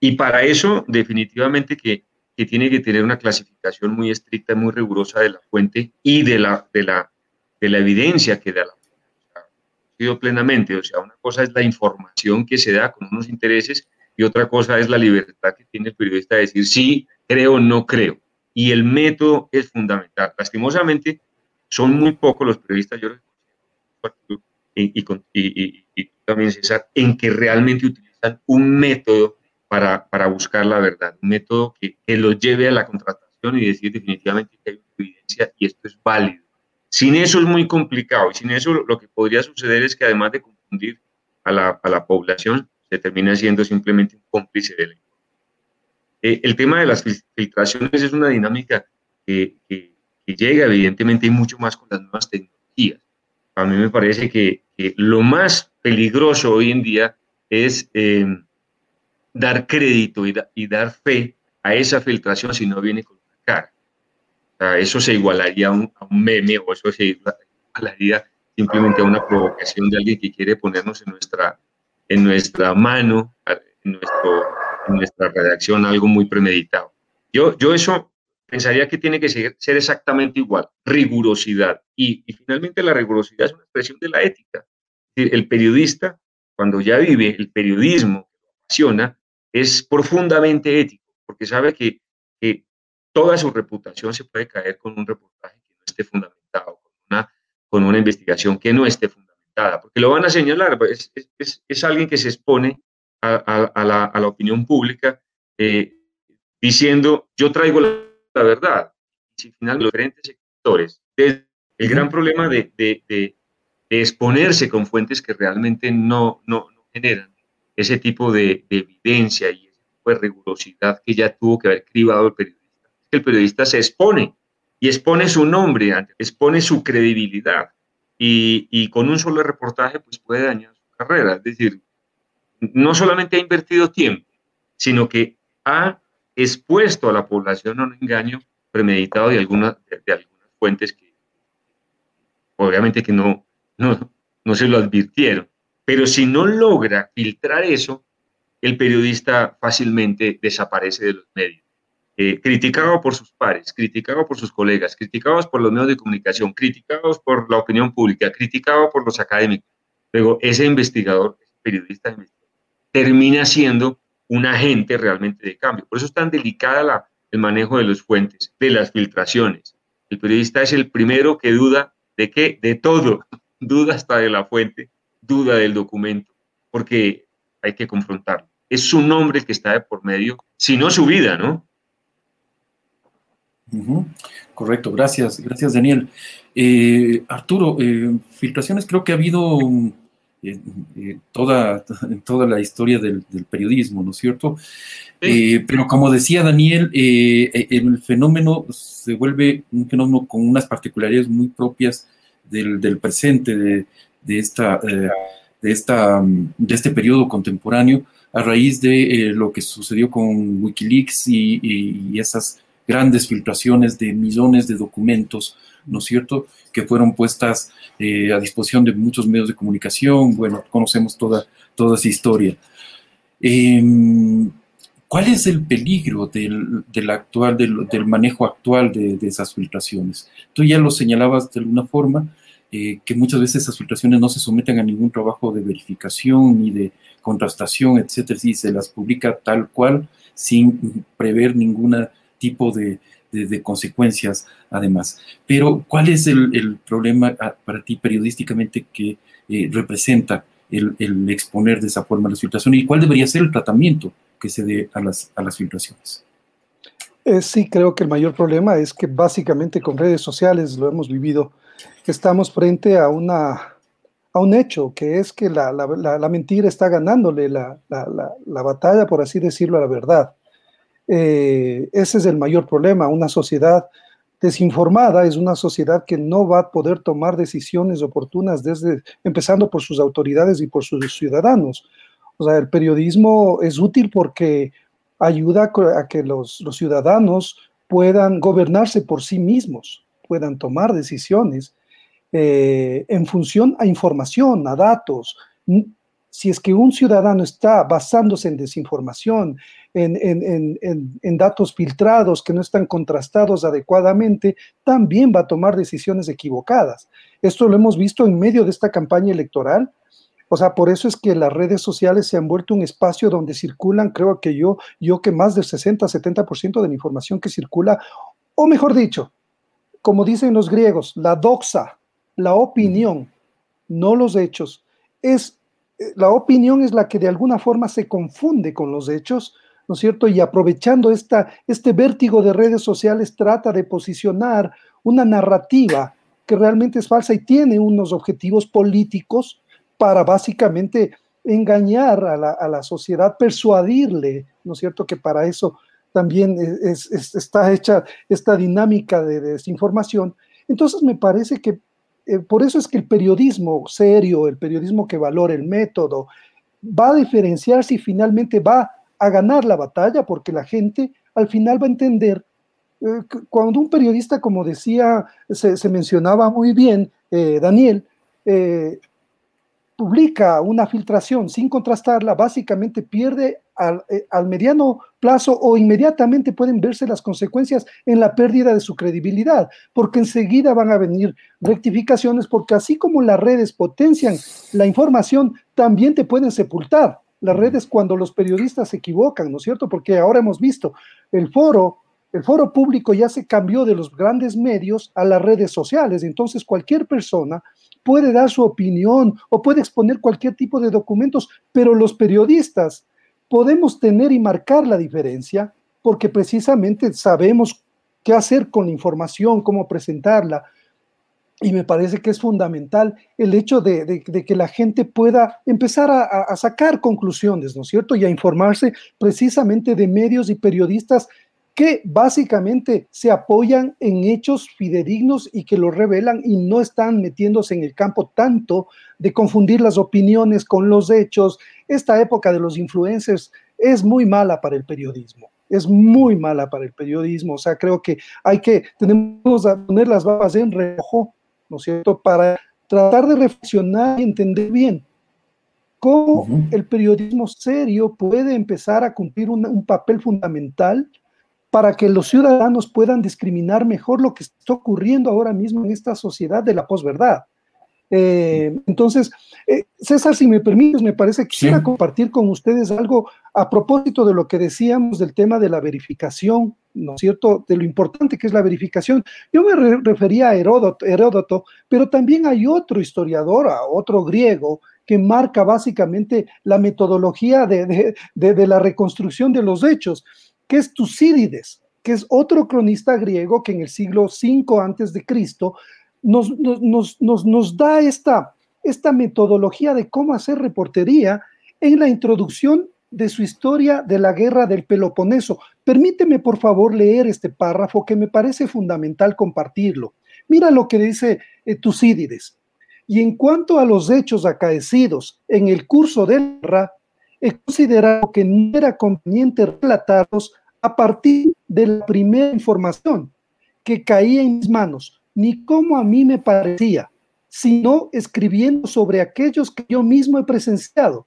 Y para eso, definitivamente que, que tiene que tener una clasificación muy estricta muy rigurosa de la fuente y de la, de la, de la evidencia que da la plenamente. O sea, una cosa es la información que se da con unos intereses y otra cosa es la libertad que tiene el periodista de decir sí, creo no creo. Y el método es fundamental. Lastimosamente, son muy pocos los periodistas, yo y, y, y, también César, en que realmente utilizan un método para, para buscar la verdad, un método que, que los lleve a la contratación y decir definitivamente que hay evidencia y esto es válido sin eso es muy complicado y sin eso lo que podría suceder es que además de confundir a la, a la población, se termina siendo simplemente un cómplice de la eh, el tema de las filtraciones es una dinámica que, que, llega evidentemente mucho más con las nuevas tecnologías. A mí me parece que, lo más peligroso hoy en día es em, dar crédito y, y, dar fe a esa filtración si no viene con una cara eso se igualaría a un, meme o eso se igualaría simplemente a una provocación de alguien que quiere ponernos en nuestra, en nuestra mano, en, nuestra redacción, algo muy premeditado. Yo, yo eso pensaría que tiene que ser, exactamente igual, rigurosidad. Y, finalmente la rigurosidad es una expresión de la ética. El periodista, cuando ya vive el periodismo es profundamente ético, porque sabe que, que toda su reputación se puede caer con un reportaje que no esté fundamentado, con una, con una investigación que no esté fundamentada, porque lo van a señalar, pues, es, es, es alguien que se expone a, a, la, a la, opinión pública eh, diciendo, yo traigo la, la verdad. Si finalmente los diferentes sectores, el gran problema de, de, de, exponerse con fuentes que realmente no, no, no generan ese tipo de, evidencia y ese tipo de rigurosidad que ya tuvo que haber cribado el periodista. El periodista se expone y expone su nombre, expone su credibilidad y, y con un solo reportaje pues puede dañar su carrera. Es decir, no solamente ha invertido tiempo, sino que ha expuesto a la población a un engaño premeditado de, algunas de, algunas fuentes que obviamente que no, no, no se lo advirtieron. Pero si no logra filtrar eso, el periodista fácilmente desaparece de los medios. Eh, por sus pares, criticado por sus colegas, criticados por los medios de comunicación, criticados por la opinión pública, criticado por los académicos. Luego, ese investigador, periodista termina siendo un agente realmente de cambio. Por eso es tan delicada la, el manejo de los fuentes, de las filtraciones. El periodista es el primero que duda de qué, de todo, duda hasta de la fuente, duda del documento, porque hay que confrontarlo. Es su nombre el que está de por medio, si no su vida, ¿no? Correcto, gracias, gracias Daniel. Eh, Arturo, eh, filtraciones creo que ha habido eh, eh, toda, toda la historia del, periodismo, ¿no es cierto? Pero como decía Daniel, el fenómeno se vuelve un fenómeno con unas particularidades muy propias del, presente, de, esta, de, esta, de este periodo contemporáneo, a raíz de lo que sucedió con Wikileaks y, y esas grandes filtraciones de millones de documentos, ¿no es cierto?, que fueron puestas eh, a disposición de muchos medios de comunicación. Bueno, conocemos toda, toda esa historia. Em, ¿Cuál es el peligro del, del actual, del, del, manejo actual de, de, esas filtraciones? Tú ya lo señalabas de alguna forma, eh, que muchas veces esas filtraciones no se someten a ningún trabajo de verificación ni de contrastación, etcétera, si se las publica tal cual, sin prever ningún tipo de, de, consecuencias además. Pero, ¿cuál es el, problema ah, para ti periodísticamente que eh, representa el, exponer de esa forma las filtraciones y cuál debería ser el tratamiento que se dé a las, a las filtraciones? Eh, sí, creo que el mayor problema es que básicamente con redes sociales lo hemos vivido, estamos frente a una a un hecho, que es que la, la, mentira está ganándole la, la, batalla, por así decirlo, a la verdad. Eh, ese es el mayor problema. Una sociedad desinformada es una sociedad que no va a poder tomar decisiones oportunas desde empezando por sus autoridades y por sus ciudadanos. O sea, el periodismo es útil porque ayuda a que los, ciudadanos puedan gobernarse por sí mismos, puedan tomar decisiones eh, en función a información, a datos, si es que un ciudadano está basándose en desinformación, en, datos filtrados que no están contrastados adecuadamente, también va a tomar decisiones equivocadas. Esto lo hemos visto en medio de esta campaña electoral. O sea, por eso es que las redes sociales se han vuelto un espacio donde circulan, creo que yo, yo que más del 60-70% de la información que circula, o mejor dicho, como dicen los griegos, la doxa, la opinión, no los hechos, es la opinión es la que de alguna forma se confunde con los hechos, ¿no es cierto? Y aprovechando este vértigo de redes sociales trata de posicionar una narrativa que realmente es falsa y tiene unos objetivos políticos para básicamente engañar a la, sociedad, persuadirle, ¿no es cierto? Que para eso también está hecha esta dinámica de desinformación. Entonces me parece que eh, por eso es que el periodismo serio, el periodismo que valora el método, va a diferenciarse y finalmente va a ganar la batalla porque la gente al final va a entender, eh, cuando un periodista, como decía, se, mencionaba muy bien, eh, Daniel, publica una filtración sin contrastarla, básicamente pierde eh, al, mediano plazo o inmediatamente pueden verse las consecuencias en la pérdida de su credibilidad, porque enseguida van a venir rectificaciones, porque así como las redes potencian la información, también te pueden sepultar. Las redes cuando los periodistas se equivocan, ¿no es cierto? Porque ahora hemos visto el foro el foro público ya se cambió de los grandes medios a las redes sociales, entonces cualquier persona puede dar su opinión o puede exponer cualquier tipo de documentos, pero los periodistas podemos tener y marcar la diferencia porque precisamente sabemos qué hacer con la información, cómo presentarla. Y me parece que es fundamental el hecho de, que la gente pueda empezar a, a, sacar conclusiones, ¿no es cierto? Y a informarse precisamente de medios y periodistas que básicamente se apoyan en hechos fidedignos y que lo revelan y no están metiéndose en el campo tanto de confundir las opiniones con los hechos. Esta época de los influencers es muy mala para el periodismo, es muy mala para el periodismo. O sea, creo que hay que, tenemos que poner las babas en reojo, ¿no es cierto?, para tratar de reflexionar y entender bien cómo el periodismo serio puede empezar a cumplir un papel fundamental para que los ciudadanos puedan discriminar mejor lo que está ocurriendo ahora mismo en esta sociedad de la posverdad. Eh, entonces, eh, César, si me permites, me parece que quisiera compartir con ustedes algo a propósito de lo que decíamos del tema de la verificación, ¿no es cierto? De lo importante que es la verificación. Yo me refería a Heródoto, Heródoto, pero también hay otro historiador, otro griego, que marca básicamente la metodología de, de la reconstrucción de los hechos que es Tucídides, que es otro cronista griego que en el siglo V antes de Cristo nos, nos, nos, da esta, esta metodología de cómo hacer reportería en la introducción de su historia de la guerra del Peloponeso. Permíteme, por favor, leer este párrafo que me parece fundamental compartirlo. Mira lo que dice Tucídides. Y en cuanto a los hechos acaecidos en el curso de la guerra, he considerado que no era conveniente relatarlos a partir de la primera información que caía en mis manos, ni como a mí me parecía, sino escribiendo sobre aquellos que yo mismo he presenciado,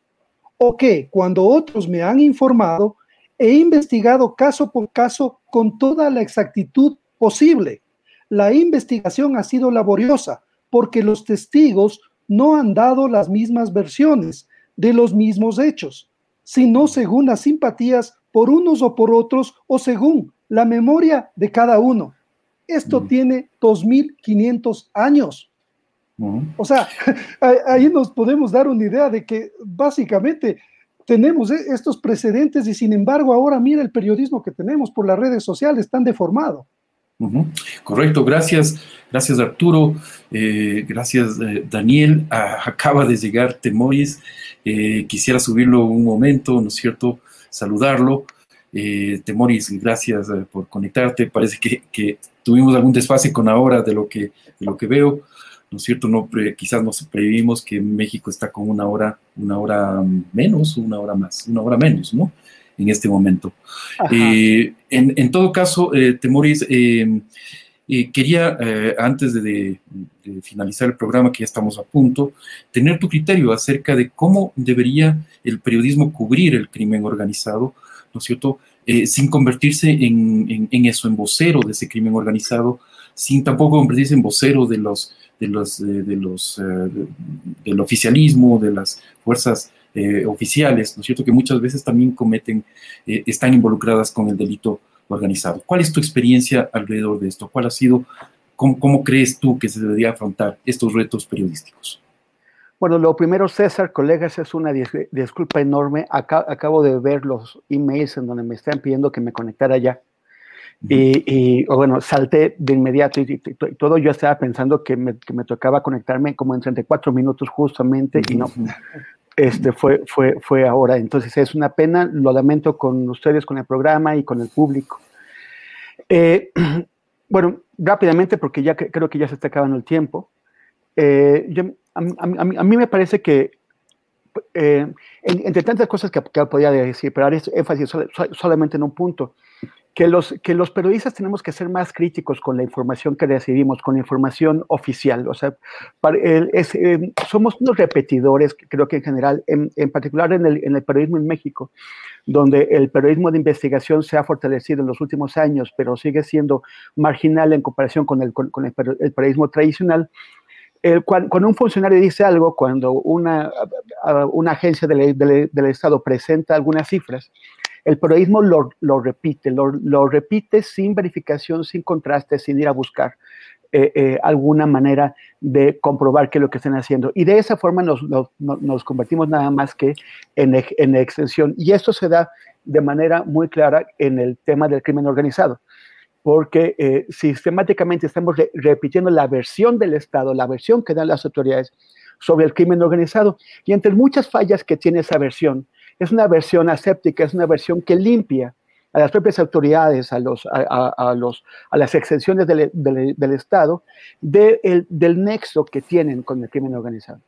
o que cuando otros me han informado, he investigado caso por caso con toda la exactitud posible. La investigación ha sido laboriosa porque los testigos no han dado las mismas versiones, de los mismos hechos, sino según las simpatías por unos o por otros o según la memoria de cada uno. Esto mm. tiene 2.500 años. O sea, ahí nos podemos dar una idea de que básicamente tenemos e, estos precedentes y sin embargo ahora mira el periodismo que tenemos por las redes sociales tan deformado. Correcto, gracias, gracias Arturo, eh, gracias eh, Daniel. Ah, acaba de llegar Temoris, eh, quisiera subirlo un momento, ¿no es cierto? Saludarlo. Temoris, gracias por conectarte. Parece que, tuvimos algún desfase con ahora de lo que, de lo que veo, ¿no es cierto? No quizás nos previmos que México está con una hora, una hora menos, una hora más, una hora menos, ¿no? en este momento. Eh, en, todo caso, eh, Temoris, eh, quería, antes de, finalizar el programa, que ya estamos a punto, tener tu criterio acerca de cómo debería el periodismo cubrir el crimen organizado, ¿no es cierto? sin convertirse en, eso, en vocero de ese crimen organizado, sin tampoco convertirse en vocero de los, de los, de los, del oficialismo, de las fuerzas eh, oficiales, ¿no es cierto?, que muchas veces también cometen, eh, están involucradas con el delito organizado. ¿Cuál es tu experiencia alrededor de esto? ¿Cuál ha sido, cómo, crees tú que se debería afrontar estos retos periodísticos? Bueno, lo primero, César, colegas, es una disculpa enorme. acabo de ver los emails en donde me están pidiendo que me conectara ya. Y, bueno, salté de inmediato y, todo yo estaba pensando que me, que me, tocaba conectarme como en 34 minutos justamente y no, este, fue, fue, fue ahora. Entonces es una pena, lo lamento con ustedes, con el programa y con el público. Eh, bueno, rápidamente, porque ya creo que ya se está acabando el tiempo. Eh, a, mí me parece que, eh, entre tantas cosas que, que, podía decir, pero haré énfasis solamente en un punto que los, que los periodistas tenemos que ser más críticos con la información que recibimos, con la información oficial. O sea, eh, somos unos repetidores, creo que en general, en, en particular en el, en el, periodismo en México, donde el periodismo de investigación se ha fortalecido en los últimos años, pero sigue siendo marginal en comparación con el, con, el, periodismo tradicional. Cuando, un funcionario dice algo, cuando una, agencia del, del, del Estado presenta algunas cifras, El periodismo lo, repite, lo, repite sin verificación, sin contraste, sin ir a buscar eh, eh, alguna manera de comprobar qué es lo que están haciendo. Y de esa forma nos convertimos nada más que en, en extensión. Y esto se da de manera muy clara en el tema del crimen organizado porque eh, sistemáticamente estamos re repitiendo la versión del Estado, la versión que dan las autoridades sobre el crimen organizado. Y entre muchas fallas que tiene esa versión, es una versión aséptica, es una versión que limpia a las propias autoridades, a, los, a, los, a las extensiones del, del, Estado, de el, del nexo que tienen con el crimen organizado.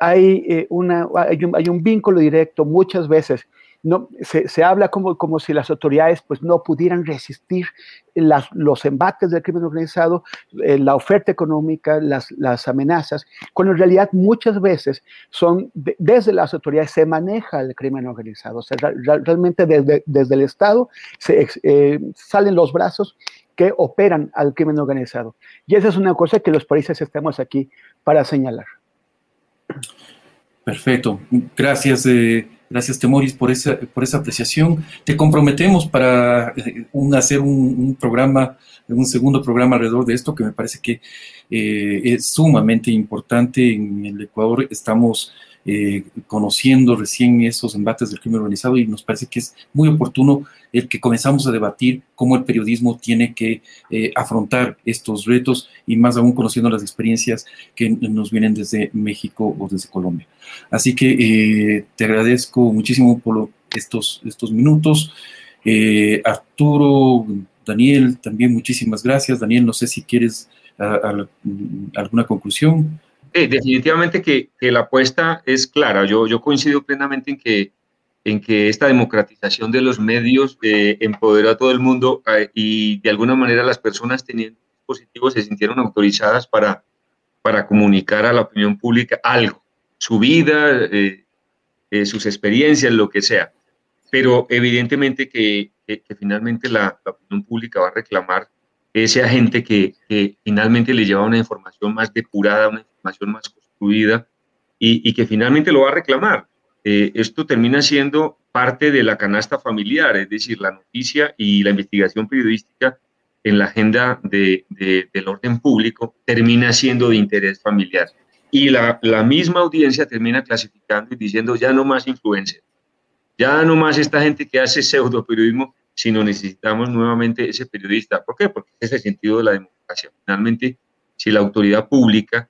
Hay, eh, una, hay, un, hay un vínculo directo muchas veces no, se, se, habla como, como si las autoridades pues, no pudieran resistir las, los embates del crimen organizado, eh, la oferta económica, las, las, amenazas, cuando en realidad muchas veces son, de, desde las autoridades se maneja el crimen organizado, o sea, realmente desde, desde, el Estado se, eh, salen los brazos que operan al crimen organizado. Y esa es una cosa que los países estamos aquí para señalar. Perfecto, gracias. Eh Gracias, Temoris, por esa, por esa apreciación. Te comprometemos para eh, hacer un, un, programa, un segundo programa alrededor de esto, que me parece que eh, es sumamente importante. En el Ecuador estamos eh, conociendo recién esos embates del crimen organizado y nos parece que es muy oportuno el que comenzamos a debatir cómo el periodismo tiene que eh, afrontar estos retos y más aún conociendo las experiencias que nos vienen desde México o desde Colombia. Así que eh, te agradezco muchísimo por estos, estos minutos. Eh, Arturo, Daniel, también muchísimas gracias. Daniel, no sé si quieres a, a, alguna conclusión. Eh, definitivamente que, la apuesta es clara. Yo, yo coincido plenamente en que, en que esta democratización de los medios eh, empoderó a todo el mundo eh, y de alguna manera las personas teniendo dispositivos se sintieron autorizadas para, para comunicar a la opinión pública algo, su vida, eh, sus experiencias, lo que sea. Pero evidentemente que, finalmente la, la opinión pública va a reclamar ese agente que, que, finalmente le lleva una información más depurada, una más construida y, y que finalmente lo va a reclamar. Eh, esto termina siendo parte de la canasta familiar, es decir, la noticia y la investigación periodística en la agenda de, de, del orden público termina siendo de interés familiar. Y la, la, misma audiencia termina clasificando y diciendo ya no más influencers, ya no más esta gente que hace pseudo periodismo, sino necesitamos nuevamente ese periodista. ¿Por qué? Porque es el sentido de la democracia. Finalmente, si la autoridad pública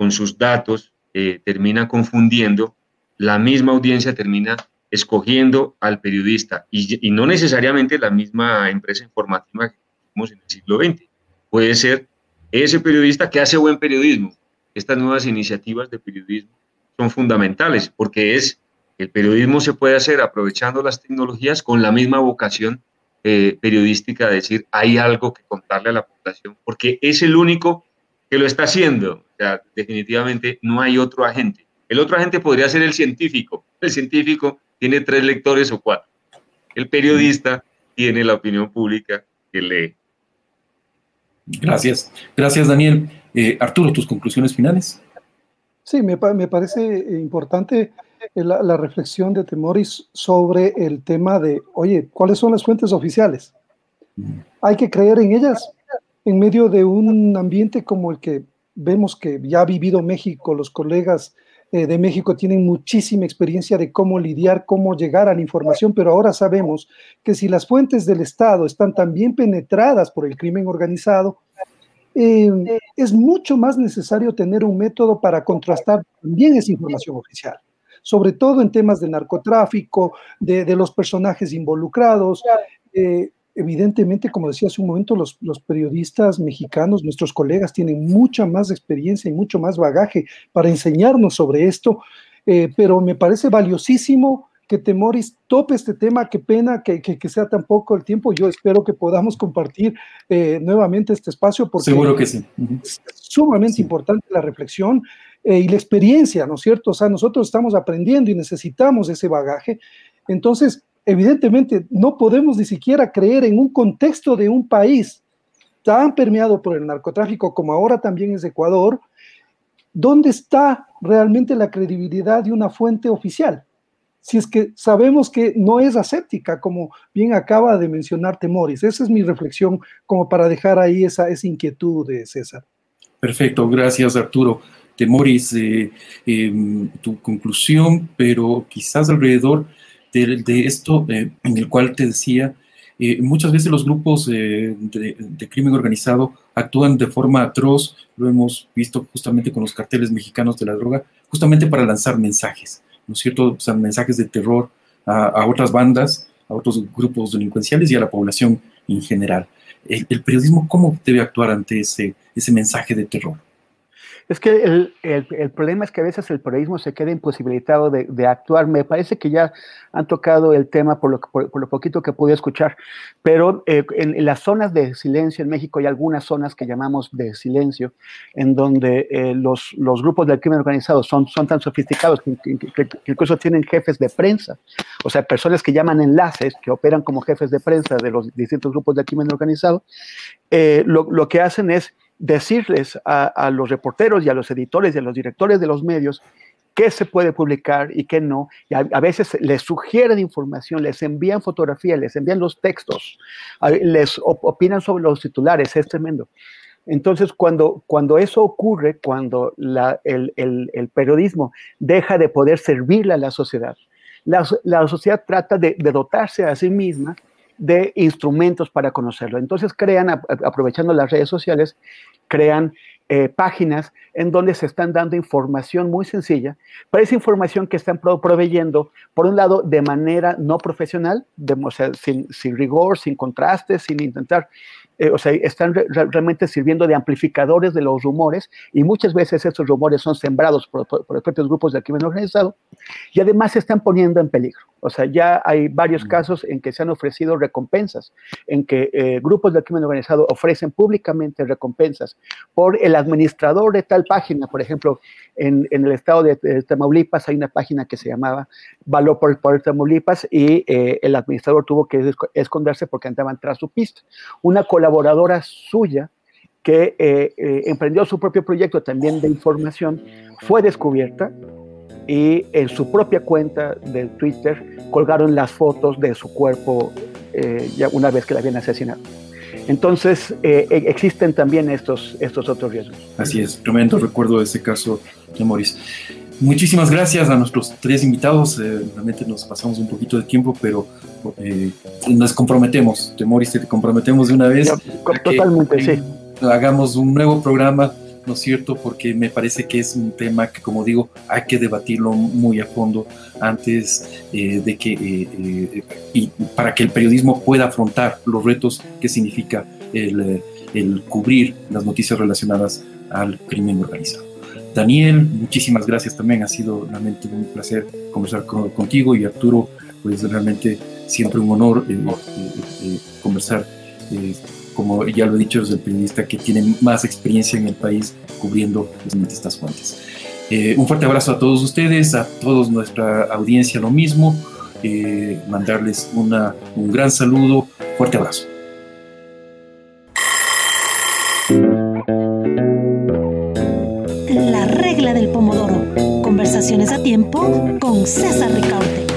con sus datos eh, termina confundiendo, la misma audiencia termina escogiendo al periodista y, y, no necesariamente la misma empresa informativa que tenemos en el siglo XX. Puede ser ese periodista que hace buen periodismo. Estas nuevas iniciativas de periodismo son fundamentales porque es el periodismo se puede hacer aprovechando las tecnologías con la misma vocación eh, periodística de decir hay algo que contarle a la población porque es el único que lo está haciendo. O sea, definitivamente no hay otro agente. El otro agente podría ser el científico. El científico tiene tres lectores o cuatro. El periodista tiene la opinión pública que lee. Gracias. Gracias, Daniel. Eh, Arturo, tus conclusiones finales. Sí, me, me parece importante la, la, reflexión de Temoris sobre el tema de, oye, ¿cuáles son las fuentes oficiales? Hay que creer en ellas en medio de un ambiente como el que vemos que ya ha vivido México, los colegas eh, de México tienen muchísima experiencia de cómo lidiar, cómo llegar a la información, pero ahora sabemos que si las fuentes del Estado están también penetradas por el crimen organizado, eh, es mucho más necesario tener un método para contrastar también esa información oficial, sobre todo en temas de narcotráfico, de, de los personajes involucrados. Eh, evidentemente, como decía hace un momento, los, los, periodistas mexicanos, nuestros colegas, tienen mucha más experiencia y mucho más bagaje para enseñarnos sobre esto, eh, pero me parece valiosísimo que Temoris tope este tema, qué pena que, que, que, sea tan poco el tiempo, yo espero que podamos compartir eh, nuevamente este espacio porque Seguro que sí. Uh -huh. es sumamente sí. importante la reflexión eh, y la experiencia, ¿no es cierto? O sea, nosotros estamos aprendiendo y necesitamos ese bagaje, entonces evidentemente no podemos ni siquiera creer en un contexto de un país tan permeado por el narcotráfico como ahora también es Ecuador, ¿dónde está realmente la credibilidad de una fuente oficial? si es que sabemos que no es aséptica, como bien acaba de mencionar Temoris. Esa es mi reflexión como para dejar ahí esa, inquietud de César. Perfecto, gracias Arturo. Temoris, eh, em, tu conclusión, pero quizás alrededor de, esto eh, en el cual te decía, eh, muchas veces los grupos de, de, crimen organizado actúan de forma atroz, lo hemos visto justamente con los carteles mexicanos de la droga, justamente para lanzar mensajes ¿no es cierto? O sea, mensajes de terror a, otras bandas, a otros grupos delincuenciales y a la población en general. El, el periodismo, ¿cómo debe actuar ante ese, ese mensaje de terror? Es que el, el, problema es que a veces el periodismo se queda imposibilitado de, de actuar. Me parece que ya han tocado el tema por lo, por, lo poquito que pude escuchar, pero eh, en, las zonas de silencio en México hay algunas zonas que llamamos de silencio, en donde eh, los, los, grupos del crimen organizado son, son tan sofisticados que, que, incluso tienen jefes de prensa, o sea, personas que llaman enlaces, que operan como jefes de prensa de los distintos grupos del crimen organizado, eh, lo, lo que hacen es decirles a, los reporteros y a los editores y a los directores de los medios qué se puede publicar y qué no. Y a, veces les sugieren información, les envían fotografías, les envían los textos, les opinan sobre los titulares, es tremendo. Entonces, cuando, cuando eso ocurre, cuando el, periodismo deja de poder servirle a la sociedad, la, sociedad trata de, de, dotarse a sí misma de instrumentos para conocerlo. Entonces crean, aprovechando las redes sociales, crean eh, páginas en donde se están dando información muy sencilla, pero esa información que están proveyendo, por un lado, de manera no profesional, o sea, sin rigor, sin contraste, sin intentar eh, o sea, están realmente sirviendo de amplificadores de los rumores y muchas veces esos rumores son sembrados por, los propios grupos de crimen organizado y además se están poniendo en peligro. O sea, ya hay varios mm. casos en que se han ofrecido recompensas, en que eh, grupos de crimen organizado ofrecen públicamente recompensas por el administrador de tal página. Por ejemplo, en, el estado de, Tamaulipas hay una página que se llamaba Valor por, por Tamaulipas y eh, el administrador tuvo que esconderse porque andaban tras su pista. Una colaboradora suya que eh, eh, emprendió su propio proyecto también de información, fue descubierta y en su propia cuenta de Twitter colgaron las fotos de su cuerpo eh, ya una vez que la habían asesinado. Entonces, e, existen también estos, estos otros riesgos. Así es, tremendo recuerdo de ese caso Morris. Muchísimas gracias a nuestros tres invitados. realmente nos pasamos un poquito de tiempo, pero eh, nos comprometemos, Temoris, te comprometemos de una vez. totalmente, sí. Hagamos un nuevo programa, ¿no es cierto? Porque me parece que es un tema que, como digo, hay que debatirlo muy a fondo antes eh, de que, eh, y para que el periodismo pueda afrontar los retos que significa el, el cubrir las noticias relacionadas al crimen organizado. Daniel, muchísimas gracias también, ha sido realmente un placer conversar contigo y Arturo, pues realmente siempre un honor eh, eh, eh, conversar, como ya lo he dicho, desde el periodista que tiene más experiencia en el país cubriendo estas fuentes. un fuerte abrazo a todos ustedes, a toda nuestra audiencia lo mismo, mandarles un gran saludo, fuerte abrazo. A tiempo con César Ricaute.